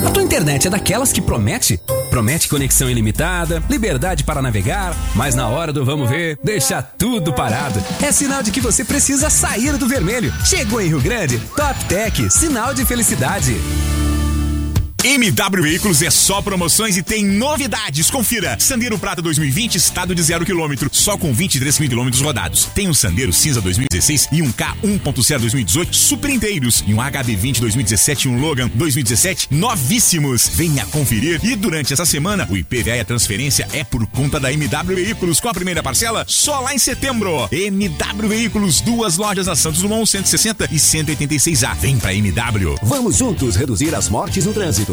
A tua internet é daquelas que promete? Promete conexão ilimitada, liberdade para navegar, mas na hora do vamos ver, deixa tudo parado. É sinal de que você precisa sair do vermelho. Chegou em Rio Grande, Top Tech, sinal de felicidade. MW Veículos é só promoções e tem novidades. Confira. Sandero Prata 2020, estado de zero quilômetro, só com 23 mil quilômetros rodados. Tem um Sandero Cinza 2016 e um K 1.0 2018 super inteiros. E um HB20 2017 e um Logan 2017 novíssimos. Venha conferir. E durante essa semana, o IPVA e a transferência é por conta da MW Veículos, com a primeira parcela só lá em setembro. MW Veículos, duas lojas na Santos Dumont 160 e 186A. Vem pra MW. Vamos juntos reduzir as mortes no trânsito.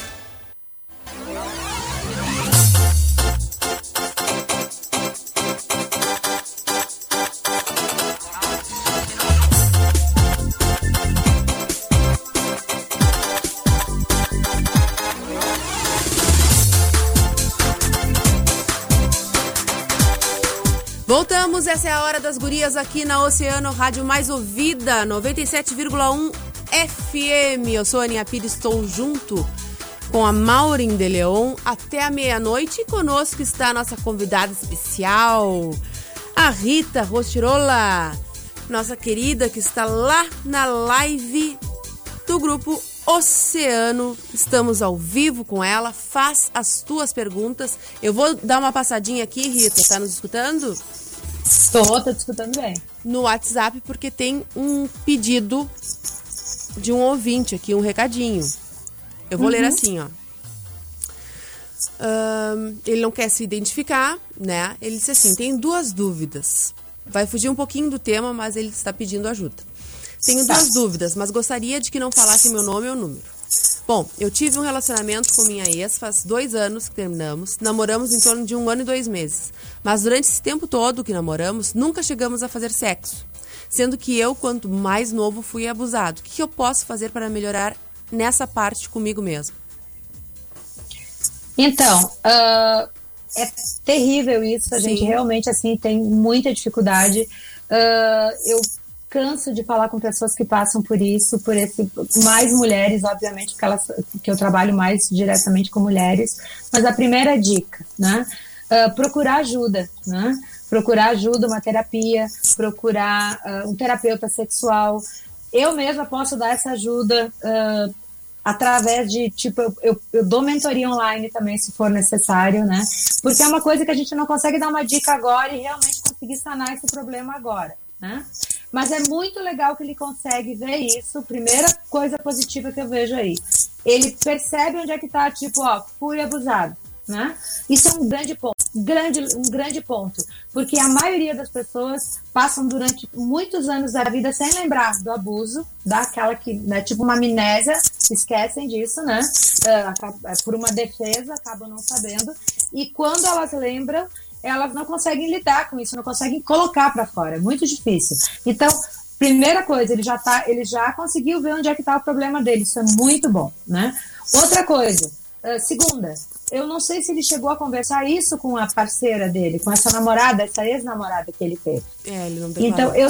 Essa é a hora das gurias aqui na Oceano Rádio Mais Ouvida, 97,1 FM. Eu sou a Aninha Pires, estou junto com a Maureen de Leon até a meia-noite. E conosco está a nossa convidada especial, a Rita Rostirola, nossa querida que está lá na live do grupo Oceano. Estamos ao vivo com ela. Faz as tuas perguntas. Eu vou dar uma passadinha aqui, Rita. Tá nos escutando? Estou, tô te escutando bem. No WhatsApp, porque tem um pedido de um ouvinte aqui, um recadinho. Eu vou Uhum. ler assim, ó. Ahn, ele não quer se identificar, né? Ele disse assim: tem duas dúvidas. Vai fugir um pouquinho do tema, mas ele está pedindo ajuda. Tenho duas dúvidas, mas gostaria de que não falasse meu nome ou número. Bom, eu tive um relacionamento com minha ex faz dois anos que terminamos. Namoramos em torno de um ano e dois meses. Mas durante esse tempo todo que namoramos, nunca chegamos a fazer sexo. Sendo que eu, quanto mais novo, fui abusado. O que eu posso fazer para melhorar nessa parte comigo mesmo? Então, ah, é terrível isso. A Sim. gente realmente assim tem muita dificuldade. Ah, eu canso de falar com pessoas que passam por isso, por esse mais mulheres, obviamente, porque elas que eu trabalho mais diretamente com mulheres. Mas a primeira dica, né? ah, procurar ajuda, né? Procurar ajuda, uma terapia, procurar ah, um terapeuta sexual. Eu mesma posso dar essa ajuda ah, através de, tipo, eu, eu, eu dou mentoria online também, se for necessário, né? Porque é uma coisa que a gente não consegue dar uma dica agora e realmente conseguir sanar esse problema agora, né? Mas é muito legal que ele consegue ver isso. Primeira coisa positiva que eu vejo aí. Ele percebe onde é que tá, tipo, ó, fui abusado, né? Isso é um grande ponto. Grande, um grande ponto. Porque a maioria das pessoas passam durante muitos anos da vida sem lembrar do abuso, daquela que, né, tipo uma amnésia, esquecem disso, né? Ah, acaba- por uma defesa, acabam não sabendo. E quando elas lembram, elas não conseguem lidar com isso, não conseguem colocar para fora. É muito difícil. Então, primeira coisa, ele já tá, ele já conseguiu ver onde é que tá o problema dele. Isso é muito bom, né? Outra coisa, ah, segunda, eu não sei se ele chegou a conversar isso com a parceira dele, com essa namorada, essa ex-namorada que ele teve. É, ele não Então, eu.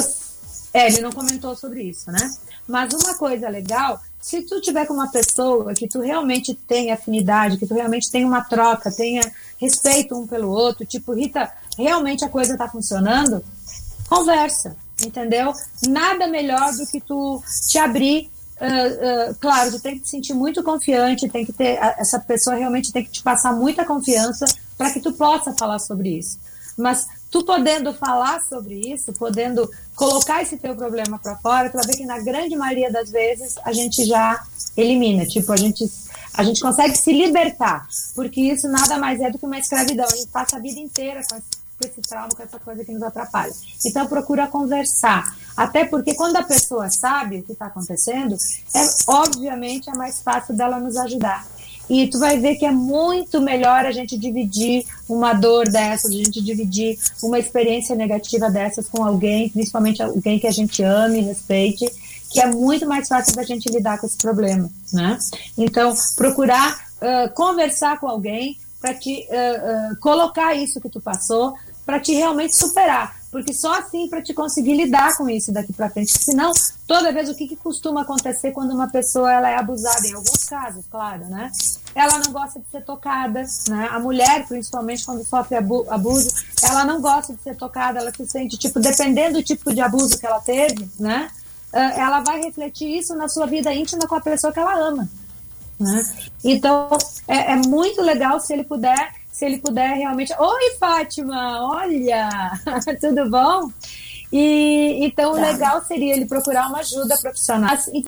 É, ele não comentou sobre isso, né? Mas uma coisa legal, se tu tiver com uma pessoa que tu realmente tem afinidade, que tu realmente tem uma troca, tenha respeito um pelo outro, tipo, Rita, realmente a coisa tá funcionando, conversa, entendeu? Nada melhor do que tu te abrir. ah, ah, claro, tu tem que te sentir muito confiante, tem que ter. Essa pessoa realmente tem que te passar muita confiança para que tu possa falar sobre isso. Mas tu podendo falar sobre isso, podendo colocar esse teu problema para fora, tu vai ver que na grande maioria das vezes a gente já elimina. Tipo, a gente, a gente consegue se libertar. Porque isso nada mais é do que uma escravidão. A gente passa a vida inteira com esse, com esse trauma, com essa coisa que nos atrapalha. Então procura conversar. Até porque quando a pessoa sabe o que está acontecendo, é obviamente é mais fácil dela nos ajudar. E tu vai ver que é muito melhor a gente dividir uma dor dessas, a gente dividir uma experiência negativa dessas com alguém, principalmente alguém que a gente ame, respeite, que é muito mais fácil da gente lidar com esse problema, né? Então, procurar ah, conversar com alguém para te ah, ah, colocar isso que tu passou, para te realmente superar, porque só assim para te conseguir lidar com isso daqui para frente. Senão, toda vez o que, que costuma acontecer quando uma pessoa ela é abusada, em alguns casos, claro, né? Ela não gosta de ser tocada, né? A mulher, principalmente quando sofre abu- abuso, ela não gosta de ser tocada, ela se sente tipo dependendo do tipo de abuso que ela teve, né? Ah, ela vai refletir isso na sua vida íntima com a pessoa que ela ama. Né? Então é, é muito legal se ele puder, se ele puder realmente. Oi, Fátima, olha, tudo bom? E então o legal seria ele procurar uma ajuda profissional. Mas, em-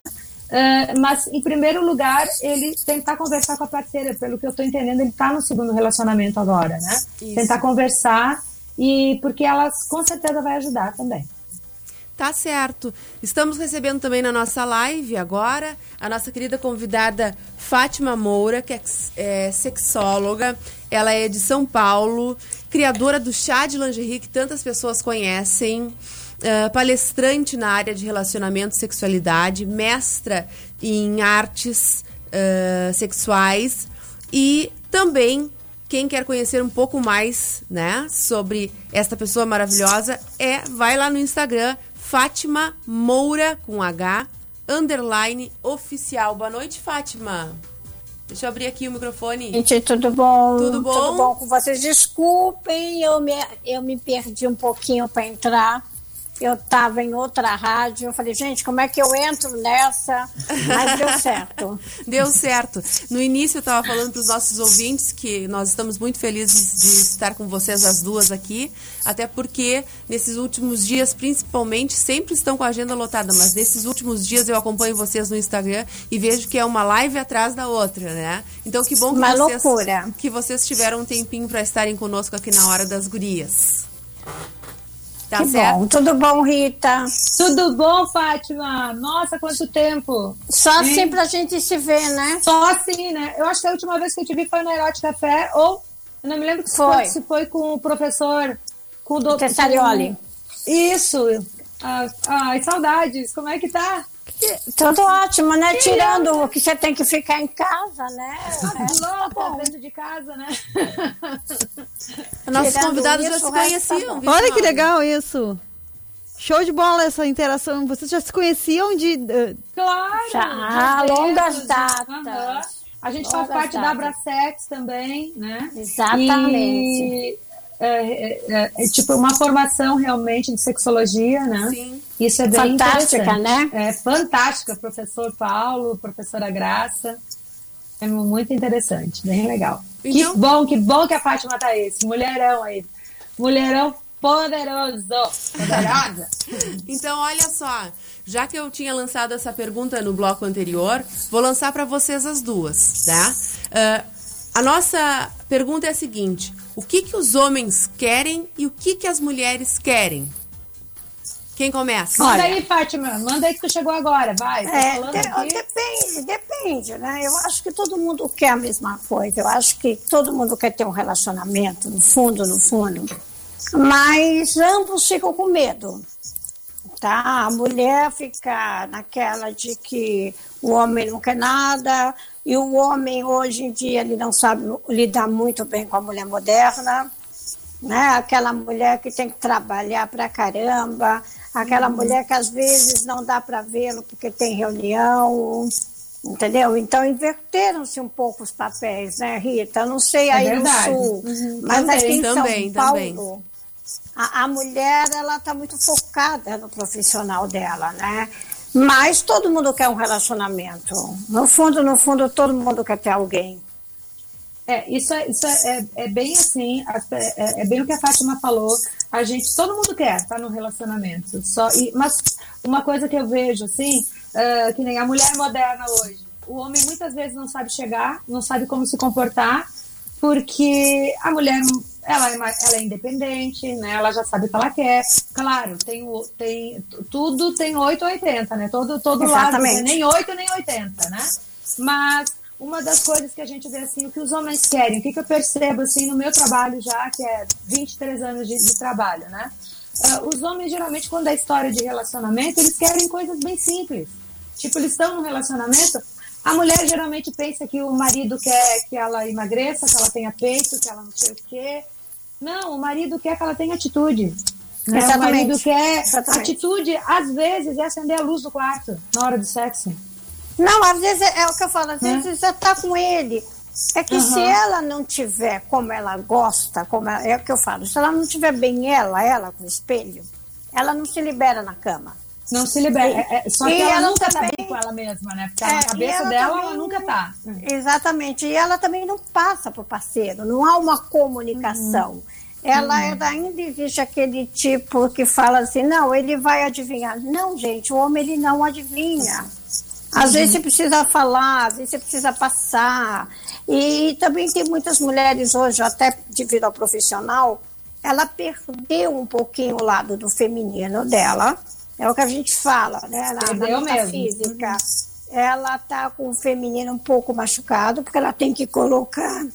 ah, mas em primeiro lugar, ele tentar conversar com a parceira, pelo que eu estou entendendo, ele está no segundo relacionamento agora, né? Isso. Tentar conversar e porque ela com certeza vai ajudar também. Tá certo. Estamos recebendo também na nossa live agora a nossa querida convidada Fátima Moura, que é, é sexóloga. Ela é de São Paulo, criadora do chá de lingerie que tantas pessoas conhecem, ah, palestrante na área de relacionamento e sexualidade, mestra em artes ah, sexuais e também quem quer conhecer um pouco mais, né, sobre esta pessoa maravilhosa, é vai lá no Instagram Fátima Moura com H underline oficial. Boa noite, Fátima. Deixa eu abrir aqui o microfone. Gente, tudo bom? Tudo bom? Tudo bom com vocês? Desculpem, eu me, eu me perdi um pouquinho para entrar. Eu estava em outra rádio. Eu falei, gente, como é que eu entro nessa? Mas deu certo. Deu certo. No início eu estava falando para os nossos ouvintes que nós estamos muito felizes de estar com vocês as duas aqui, até porque nesses últimos dias, principalmente, sempre estão com a agenda lotada, mas nesses últimos dias eu acompanho vocês no Instagram e vejo que é uma live atrás da outra, né? Então que bom que Uma vocês loucura. que vocês tiveram um tempinho para estarem conosco aqui na hora das gurias. Tá que certo? bom. Tudo bom, Rita? Tudo bom, Fátima? Nossa, quanto tempo! Só Hein? assim pra gente se ver, né? Só assim, né? Eu acho que a última vez que eu te vi foi no Erote Café, ou eu não me lembro se Foi. se foi com o professor, com o doutor. Tessarioli. Isso. Ah, ai, saudades. Como é que tá? Tudo ótimo, né? Que Tirando o que você tem que ficar em casa, né? Tá louca, dentro de casa, né? Nossos Tirando convidados já se tá conheciam, viu, Olha que legal isso. Show de bola essa interação. Vocês já se conheciam de. eh, Claro! Já, já longas temos, datas. aham. A gente faz Longas parte da datas. Abrasex também, né? Exatamente. E, é, é, é, tipo uma formação realmente de sexologia, né? Sim. Isso é bem Fantástica, né? É fantástica, professor Paulo, professora Graça. É muito interessante, bem legal. Então- Que bom, que bom que a Fátima tá esse. Mulherão aí. Mulherão poderoso. Poderosa. Então, olha só, já que eu tinha lançado essa pergunta no bloco anterior, vou lançar para vocês as duas, tá? Ah, a nossa pergunta é a seguinte: o que, que os homens querem e o que, que as mulheres querem? Quem começa? Manda aí, Fátima. Manda aí que tu chegou agora. Vai. Tá É, falando de- aqui. depende, depende, né? Eu acho que todo mundo quer a mesma coisa. Eu acho que todo mundo quer ter um relacionamento, no fundo, no fundo. Mas ambos ficam com medo. Tá? A mulher fica naquela de que o homem não quer nada, e o homem hoje em dia ele não sabe lidar muito bem com a mulher moderna né? Aquela mulher que tem que trabalhar pra caramba, aquela mulher que às vezes não dá para vê-lo porque tem reunião, entendeu? Então inverteram-se um pouco os papéis, né, Rita? Eu não sei É aí verdade. no sul, Uhum. mas Também, aqui em também, São Paulo, também. A, a mulher ela está muito focada no profissional dela, né? Mas todo mundo quer um relacionamento. No fundo, no fundo, todo mundo quer ter alguém. É, isso, é, isso é, é, é bem assim, as- é, é bem o que a Fátima falou. A gente, todo mundo quer estar no relacionamento. Só, e, mas uma coisa que eu vejo, assim, ah, que nem a mulher moderna hoje. O homem muitas vezes não sabe chegar, não sabe como se comportar, porque a mulher ela é, mais- ela é independente, né? Ela já sabe o que ela quer. Claro, tem, tem tudo tem 8 ou 80, né? Todo, todo lado, Exatamente. né? nem 8 nem 80, né? Mas uma das coisas que a gente vê assim, o que os homens querem, o que, que eu percebo assim no meu trabalho já, que é 23 anos de, de trabalho, né? Ah, os homens geralmente quando é história de relacionamento, eles querem coisas bem simples. Tipo, eles estão no relacionamento, a mulher geralmente pensa que o marido quer que ela emagreça, que ela tenha peito, que ela não sei o quê. Não, o marido quer que ela tenha atitude. Né? O marido quer Exatamente. atitude, às vezes, é acender a luz do quarto na hora do sexo. Não, às vezes é, é o que eu falo, às Né? vezes você tá com ele. É que se Aham. ela não tiver como ela gosta, como ela- é o que eu falo, se ela não tiver bem ela, ela com o espelho, ela não se libera na cama. Não se libera. É, é, só que E ela, ela nunca tá também- bem com ela mesma, né? Porque É, na cabeça ela dela, ela nunca tá. Exatamente. E ela também não passa pro parceiro, não há uma comunicação. Uhum. Ela é, ainda existe aquele tipo que fala assim, não, ele vai adivinhar. Não, gente, o homem ele não adivinha. Às vezes você precisa falar, às vezes você precisa passar. E também tem muitas mulheres hoje, até devido ao profissional, ela perdeu um pouquinho o lado do feminino dela. É o que a gente fala, né? Na, Perdeu na mesmo. física. Ela tá com o feminino um pouco machucado, porque ela tem que colocar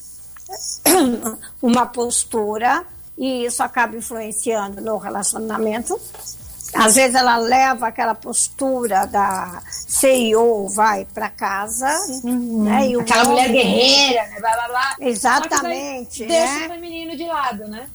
uma postura e isso acaba influenciando no relacionamento. Às vezes ela leva aquela postura da CEO, vai para casa, né? E o Aquela mulher homem- guerreira, né? Blá, blá, blá. Exatamente, daí Deixa né? o feminino de lado, né?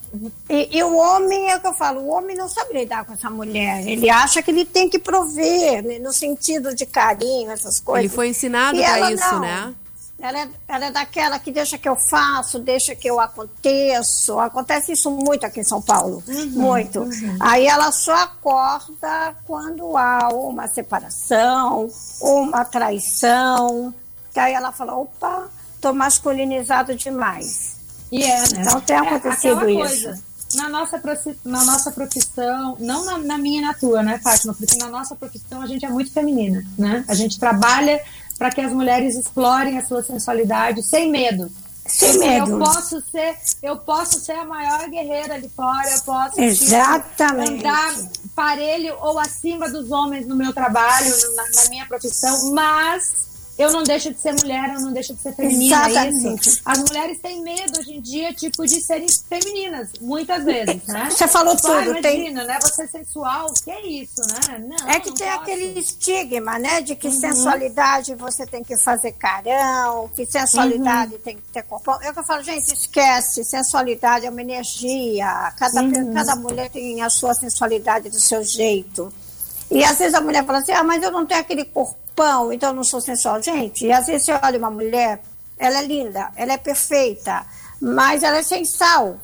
E, e o homem, é o que eu falo, o homem não sabe lidar com essa mulher. Ele acha que ele tem que prover, né, no sentido de carinho, essas coisas. Ele foi ensinado pra ela isso, não. né? Ela é, ela é daquela que deixa que eu faço, deixa que eu aconteço. Acontece isso muito aqui em São Paulo. muito. Aí ela só acorda quando há uma separação, uma traição. Que aí ela fala, opa, tô masculinizado demais. E é, né? Então tem É, acontecido aquela isso. coisa, Na nossa, na nossa profissão, não na, na minha e na tua, né, Fátima? Porque na nossa profissão a gente é muito feminina, né? A gente trabalha para que as mulheres explorem a sua sensualidade sem medo. Sem medo. Eu posso ser, eu posso ser a maior guerreira ali fora, eu posso tipo, Exatamente. andar parelho ou acima dos homens no meu trabalho, na, na minha profissão, mas eu não deixo de ser mulher, eu não deixo de ser feminina. é Exatamente. Isso. As mulheres têm medo hoje em dia, tipo, de serem femininas, muitas vezes, né? Você falou Tipo, ah, tudo, tem- Imagina, né? Você é sensual, que é isso, né? Não, É que tem posso. aquele estigma, né? De que Uhum. sensualidade você tem que fazer carão, que sensualidade Uhum. tem que ter corpão. Eu que eu falo, gente, esquece, sensualidade é uma energia. Cada, Uhum. cada mulher tem a sua sensualidade do seu jeito. E às vezes a mulher fala assim, ah, mas eu não tenho aquele corpão, então não sou sensual. Gente, às vezes você olha uma mulher, ela é linda, ela é perfeita, mas ela é sem sal.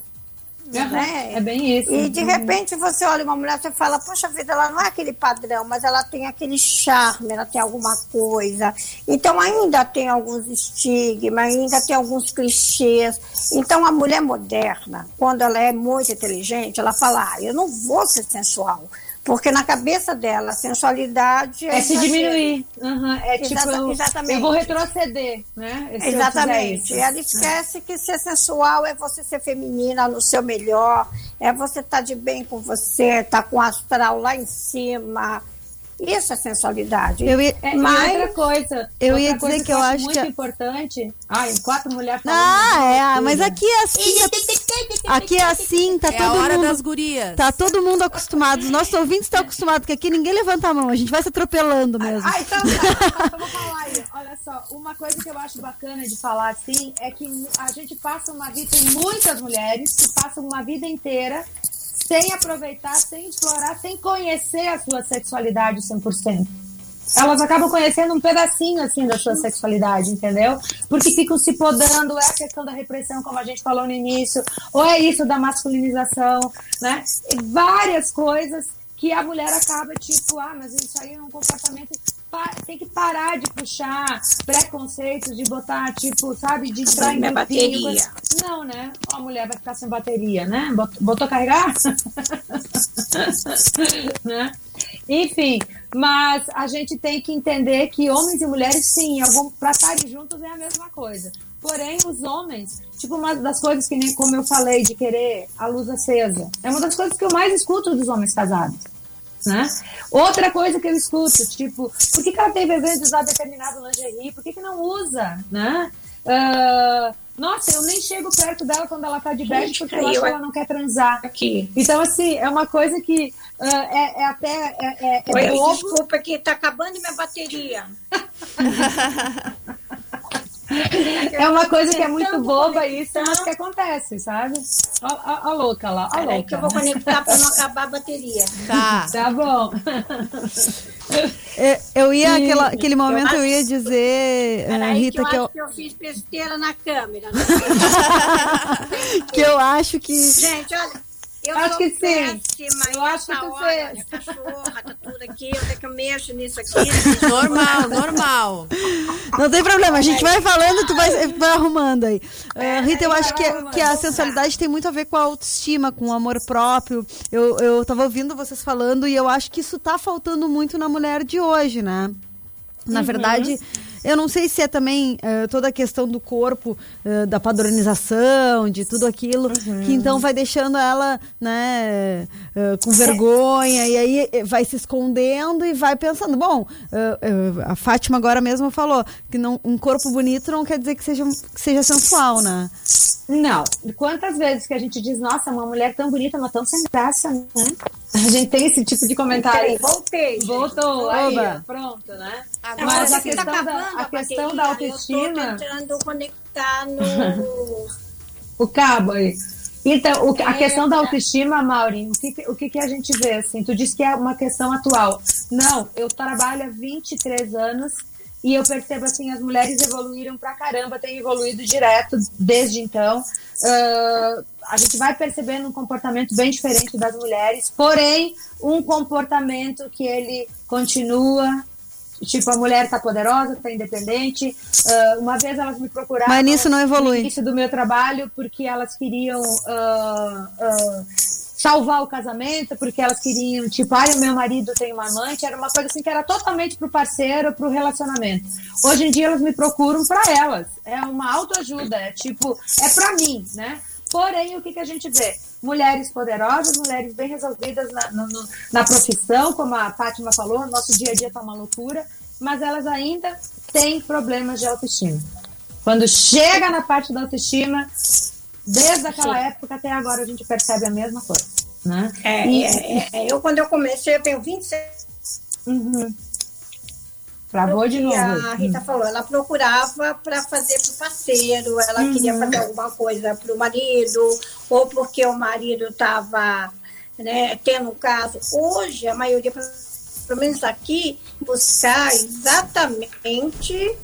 né? É bem isso. E de Uhum. repente você olha uma mulher e fala, poxa vida, ela não é aquele padrão, mas ela tem aquele charme, ela tem alguma coisa. Então ainda tem alguns estigmas, ainda tem alguns clichês. Então a mulher moderna, quando ela é muito inteligente, ela fala, ah, eu não vou ser sensual. Porque na cabeça dela, a sensualidade é, É se diminuir. Uhum, É tipo, Exata- eu, exatamente. eu vou retroceder, né? Se Exatamente. E ela esquece que ser sensual é você ser feminina no seu melhor, é você estar de bem com você, estar com o astral lá em cima. Isso é sensualidade. Eu ia- É, Mas- outra coisa. Eu outra ia coisa dizer que eu acho muito que a- importante. Ai, quatro mulheres falando. Ah, é, mas aqui é assim. Aqui é assim, tá É a todo hora mundo. das gurias. Tá todo mundo acostumado. Os nossos ouvintes estão acostumados, porque aqui ninguém levanta a mão, a gente vai se atropelando mesmo. Ah, então tá, então vou falar aí. Olha só, uma coisa que eu acho bacana de falar assim é que a gente passa uma vida, tem muitas mulheres que passam uma vida inteira sem aproveitar, sem explorar, sem conhecer a sua sexualidade 100%. Elas acabam conhecendo um pedacinho assim da sua sexualidade, entendeu? Porque ficam se podando, é a questão da repressão, como a gente falou no início, ou é isso da masculinização, né? E várias coisas que a mulher acaba tipo, ah, mas isso aí é um comportamento tem que parar de puxar preconceitos, de botar, tipo, sabe, de entrar em Minha bateria. coisa- Não, né? A mulher vai ficar sem bateria, né? Bot- Botou carregar? né? Enfim, mas a gente tem que entender que homens e mulheres, sim, para estarem juntos é a mesma coisa. Porém, os homens, tipo, uma das coisas que nem como eu falei, de querer a luz acesa, é uma das coisas que eu mais escuto dos homens casados. Né? Outra coisa que eu escuto, tipo, por que, que ela tem vergonha de usar determinado lingerie? Por que, que não usa? Né? Ah, nossa, eu nem chego perto dela quando ela tá de bege porque eu acho que ela não quer transar. Então, assim, é uma coisa que ah, é, é até é, é, é Oi, desculpa que tá acabando minha bateria. É uma coisa que é muito boba isso, mas que acontece, sabe? Ó, ó a louca lá, a louca. que eu vou conectar para não acabar a bateria. Tá. Tá bom. É, Eu ia, E- aquela, aquele momento, eu eu ia dizer, eh, Peraí que Rita, eu que eu, acho que eu fiz besteira na câmera. né? que eu acho que. Gente, olha, eu Acho que sim. péssima Eu em acho que essa tu hora, fez. cachorra, tá tudo aqui, eu tenho que eu mexo nisso aqui. Normal, normal. Não tem problema, a gente vai falando, tu vai, vai arrumando aí. Ah, Rita, eu acho que, que a sensualidade tem muito a ver com a autoestima, com o amor próprio. Eu, eu tava ouvindo vocês falando e eu acho que isso tá faltando muito na mulher de hoje, né? Na Uhum. Eu não sei se é também eh, toda a questão do corpo, eh, da padronização, de tudo aquilo, que então vai deixando ela, né, eh, com vergonha, e aí vai se escondendo e vai pensando, bom, a Fátima agora mesmo falou que não, um corpo bonito não quer dizer que seja, que seja sensual, né? Não. Quantas vezes que a gente diz, nossa, uma mulher tão bonita, mas tão sem graça, né? A gente tem esse tipo de comentário. Voltei, gente. Voltou, aí, pronto, né? Agora Mas a você tá questão, da, acabando a questão da Eu autoestima. tô tentando conectar no... O cabo aí. Então, o- a É, questão da autoestima, Maureen, o, que, o que, que a gente vê? Assim, tu disse que é uma questão atual. Não, eu trabalho há 23 anos e eu percebo assim, as mulheres evoluíram pra caramba, têm evoluído direto desde então. Ah, a gente vai percebendo um comportamento bem diferente das mulheres, porém, um comportamento que ele continua. Tipo, a mulher tá poderosa, tá independente. Ah, uma vez elas me procuraram Mas nisso não evolui. no início do meu trabalho porque elas queriam ah, ah, salvar o casamento, porque elas queriam, tipo, ai, o meu marido tem uma amante, era uma coisa assim que era totalmente pro parceiro, pro relacionamento. Hoje em dia elas me procuram para elas. É uma autoajuda, é tipo, é para mim, né? Porém, o que, que a gente vê? Mulheres poderosas, mulheres bem resolvidas na, no- na profissão, como a Fátima falou, nosso dia a dia tá uma loucura, mas elas ainda têm problemas de autoestima. Quando chega na parte da autoestima, desde aquela Sim. época até agora a gente percebe a mesma coisa. Né? É, E- é, é, eu, quando eu comecei, eu tenho 26 Uhum. Travou de novo. A Rita falou, ela procurava para fazer para o parceiro, ela Uhum. queria fazer alguma coisa para o marido, ou porque o marido estava né, tendo um caso. Hoje, a maioria, pelo menos aqui, buscar exatamente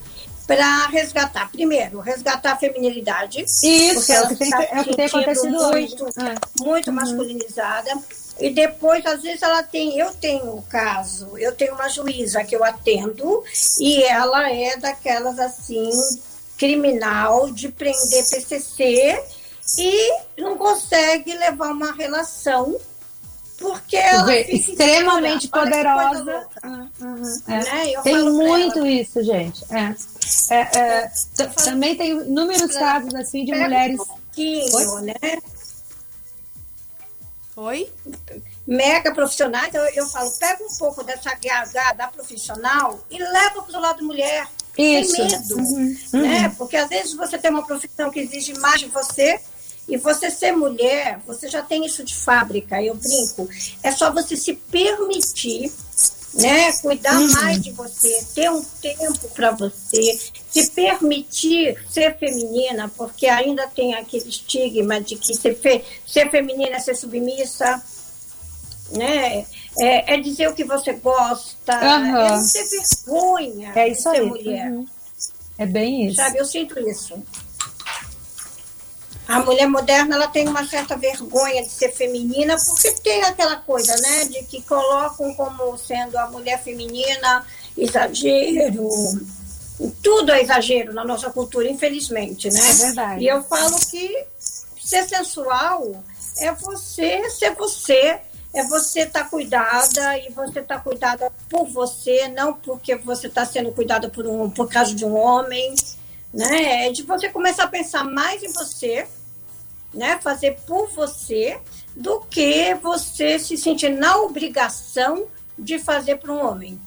para resgatar. Primeiro, resgatar a feminilidade. Isso, porque é o que tem- está é o que tem acontecido hoje. muito, É. muito masculinizada. E depois, às vezes, ela tem. Eu tenho um caso, eu tenho uma juíza que eu atendo, e ela é daquelas assim, criminal, de prender PCC, e não consegue levar uma relação, porque ela. Fica extremamente poderosa. louca. É. Tem muito ela, isso, gente. É. É, é, também tem inúmeros casos assim de mulheres. Um pouquinho, Oi? né? Oi? mega profissionais, eu, eu falo, pega um pouco dessa GH da profissional e leva para o lado mulher. Isso. Sem medo. Uhum, Né? uhum. Porque às vezes você tem uma profissão que exige mais de você. E você ser mulher, você já tem isso de fábrica, eu brinco. É só você se permitir, né? Cuidar Uhum. mais de você, ter um tempo para você, se permitir ser feminina, porque ainda tem aquele estigma de que ser, fe- ser feminina é ser submissa, né? É, é dizer o que você gosta, Aham. é não ter vergonha É de isso ser aí. mulher. Uhum. É bem isso. Sabe, eu sinto isso. A mulher moderna ela tem uma certa vergonha de ser feminina, porque tem aquela coisa, né, de que colocam como sendo a mulher feminina exagero. Tudo é exagero na nossa cultura, infelizmente, né? É verdade. E eu falo que ser sensual é você ser você, é você estar cuidada e você estar cuidada por você, não porque você está sendo cuidada por um por causa de um homem, né? É de você começar a pensar mais em você, né? Fazer por você do que você se sentir na obrigação de fazer para um homem.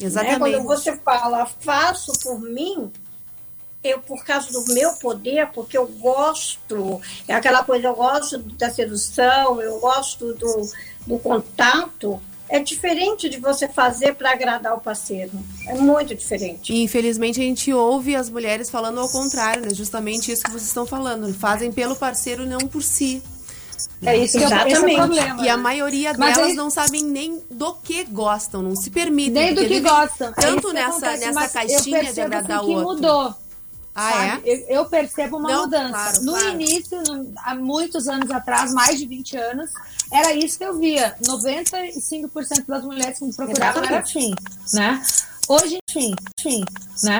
Exatamente. Né? Quando você fala, faço por mim, eu, por causa do meu poder, porque eu gosto, é aquela coisa, eu gosto da sedução, eu gosto do, do contato, é diferente de você fazer para agradar o parceiro. É muito diferente. E infelizmente a gente ouve as mulheres falando ao contrário, né? Justamente isso que vocês estão falando. Fazem pelo parceiro, não por si. É isso que é o- esse é o Exatamente. problema. E a né? maioria Mas delas aí- não sabem nem do que gostam, não se permitem. Nem do que gostam. É Tanto que nessa, acontece, nessa eu caixinha de agradar o outro. mudou. Ah, sabe? é? Eu, eu percebo uma Não, mudança. claro, no claro. início, no- há muitos anos atrás, mais de 20 anos, era isso que eu via. 95% das mulheres que me procuravam era assim, né? Hoje, sim, sim, né?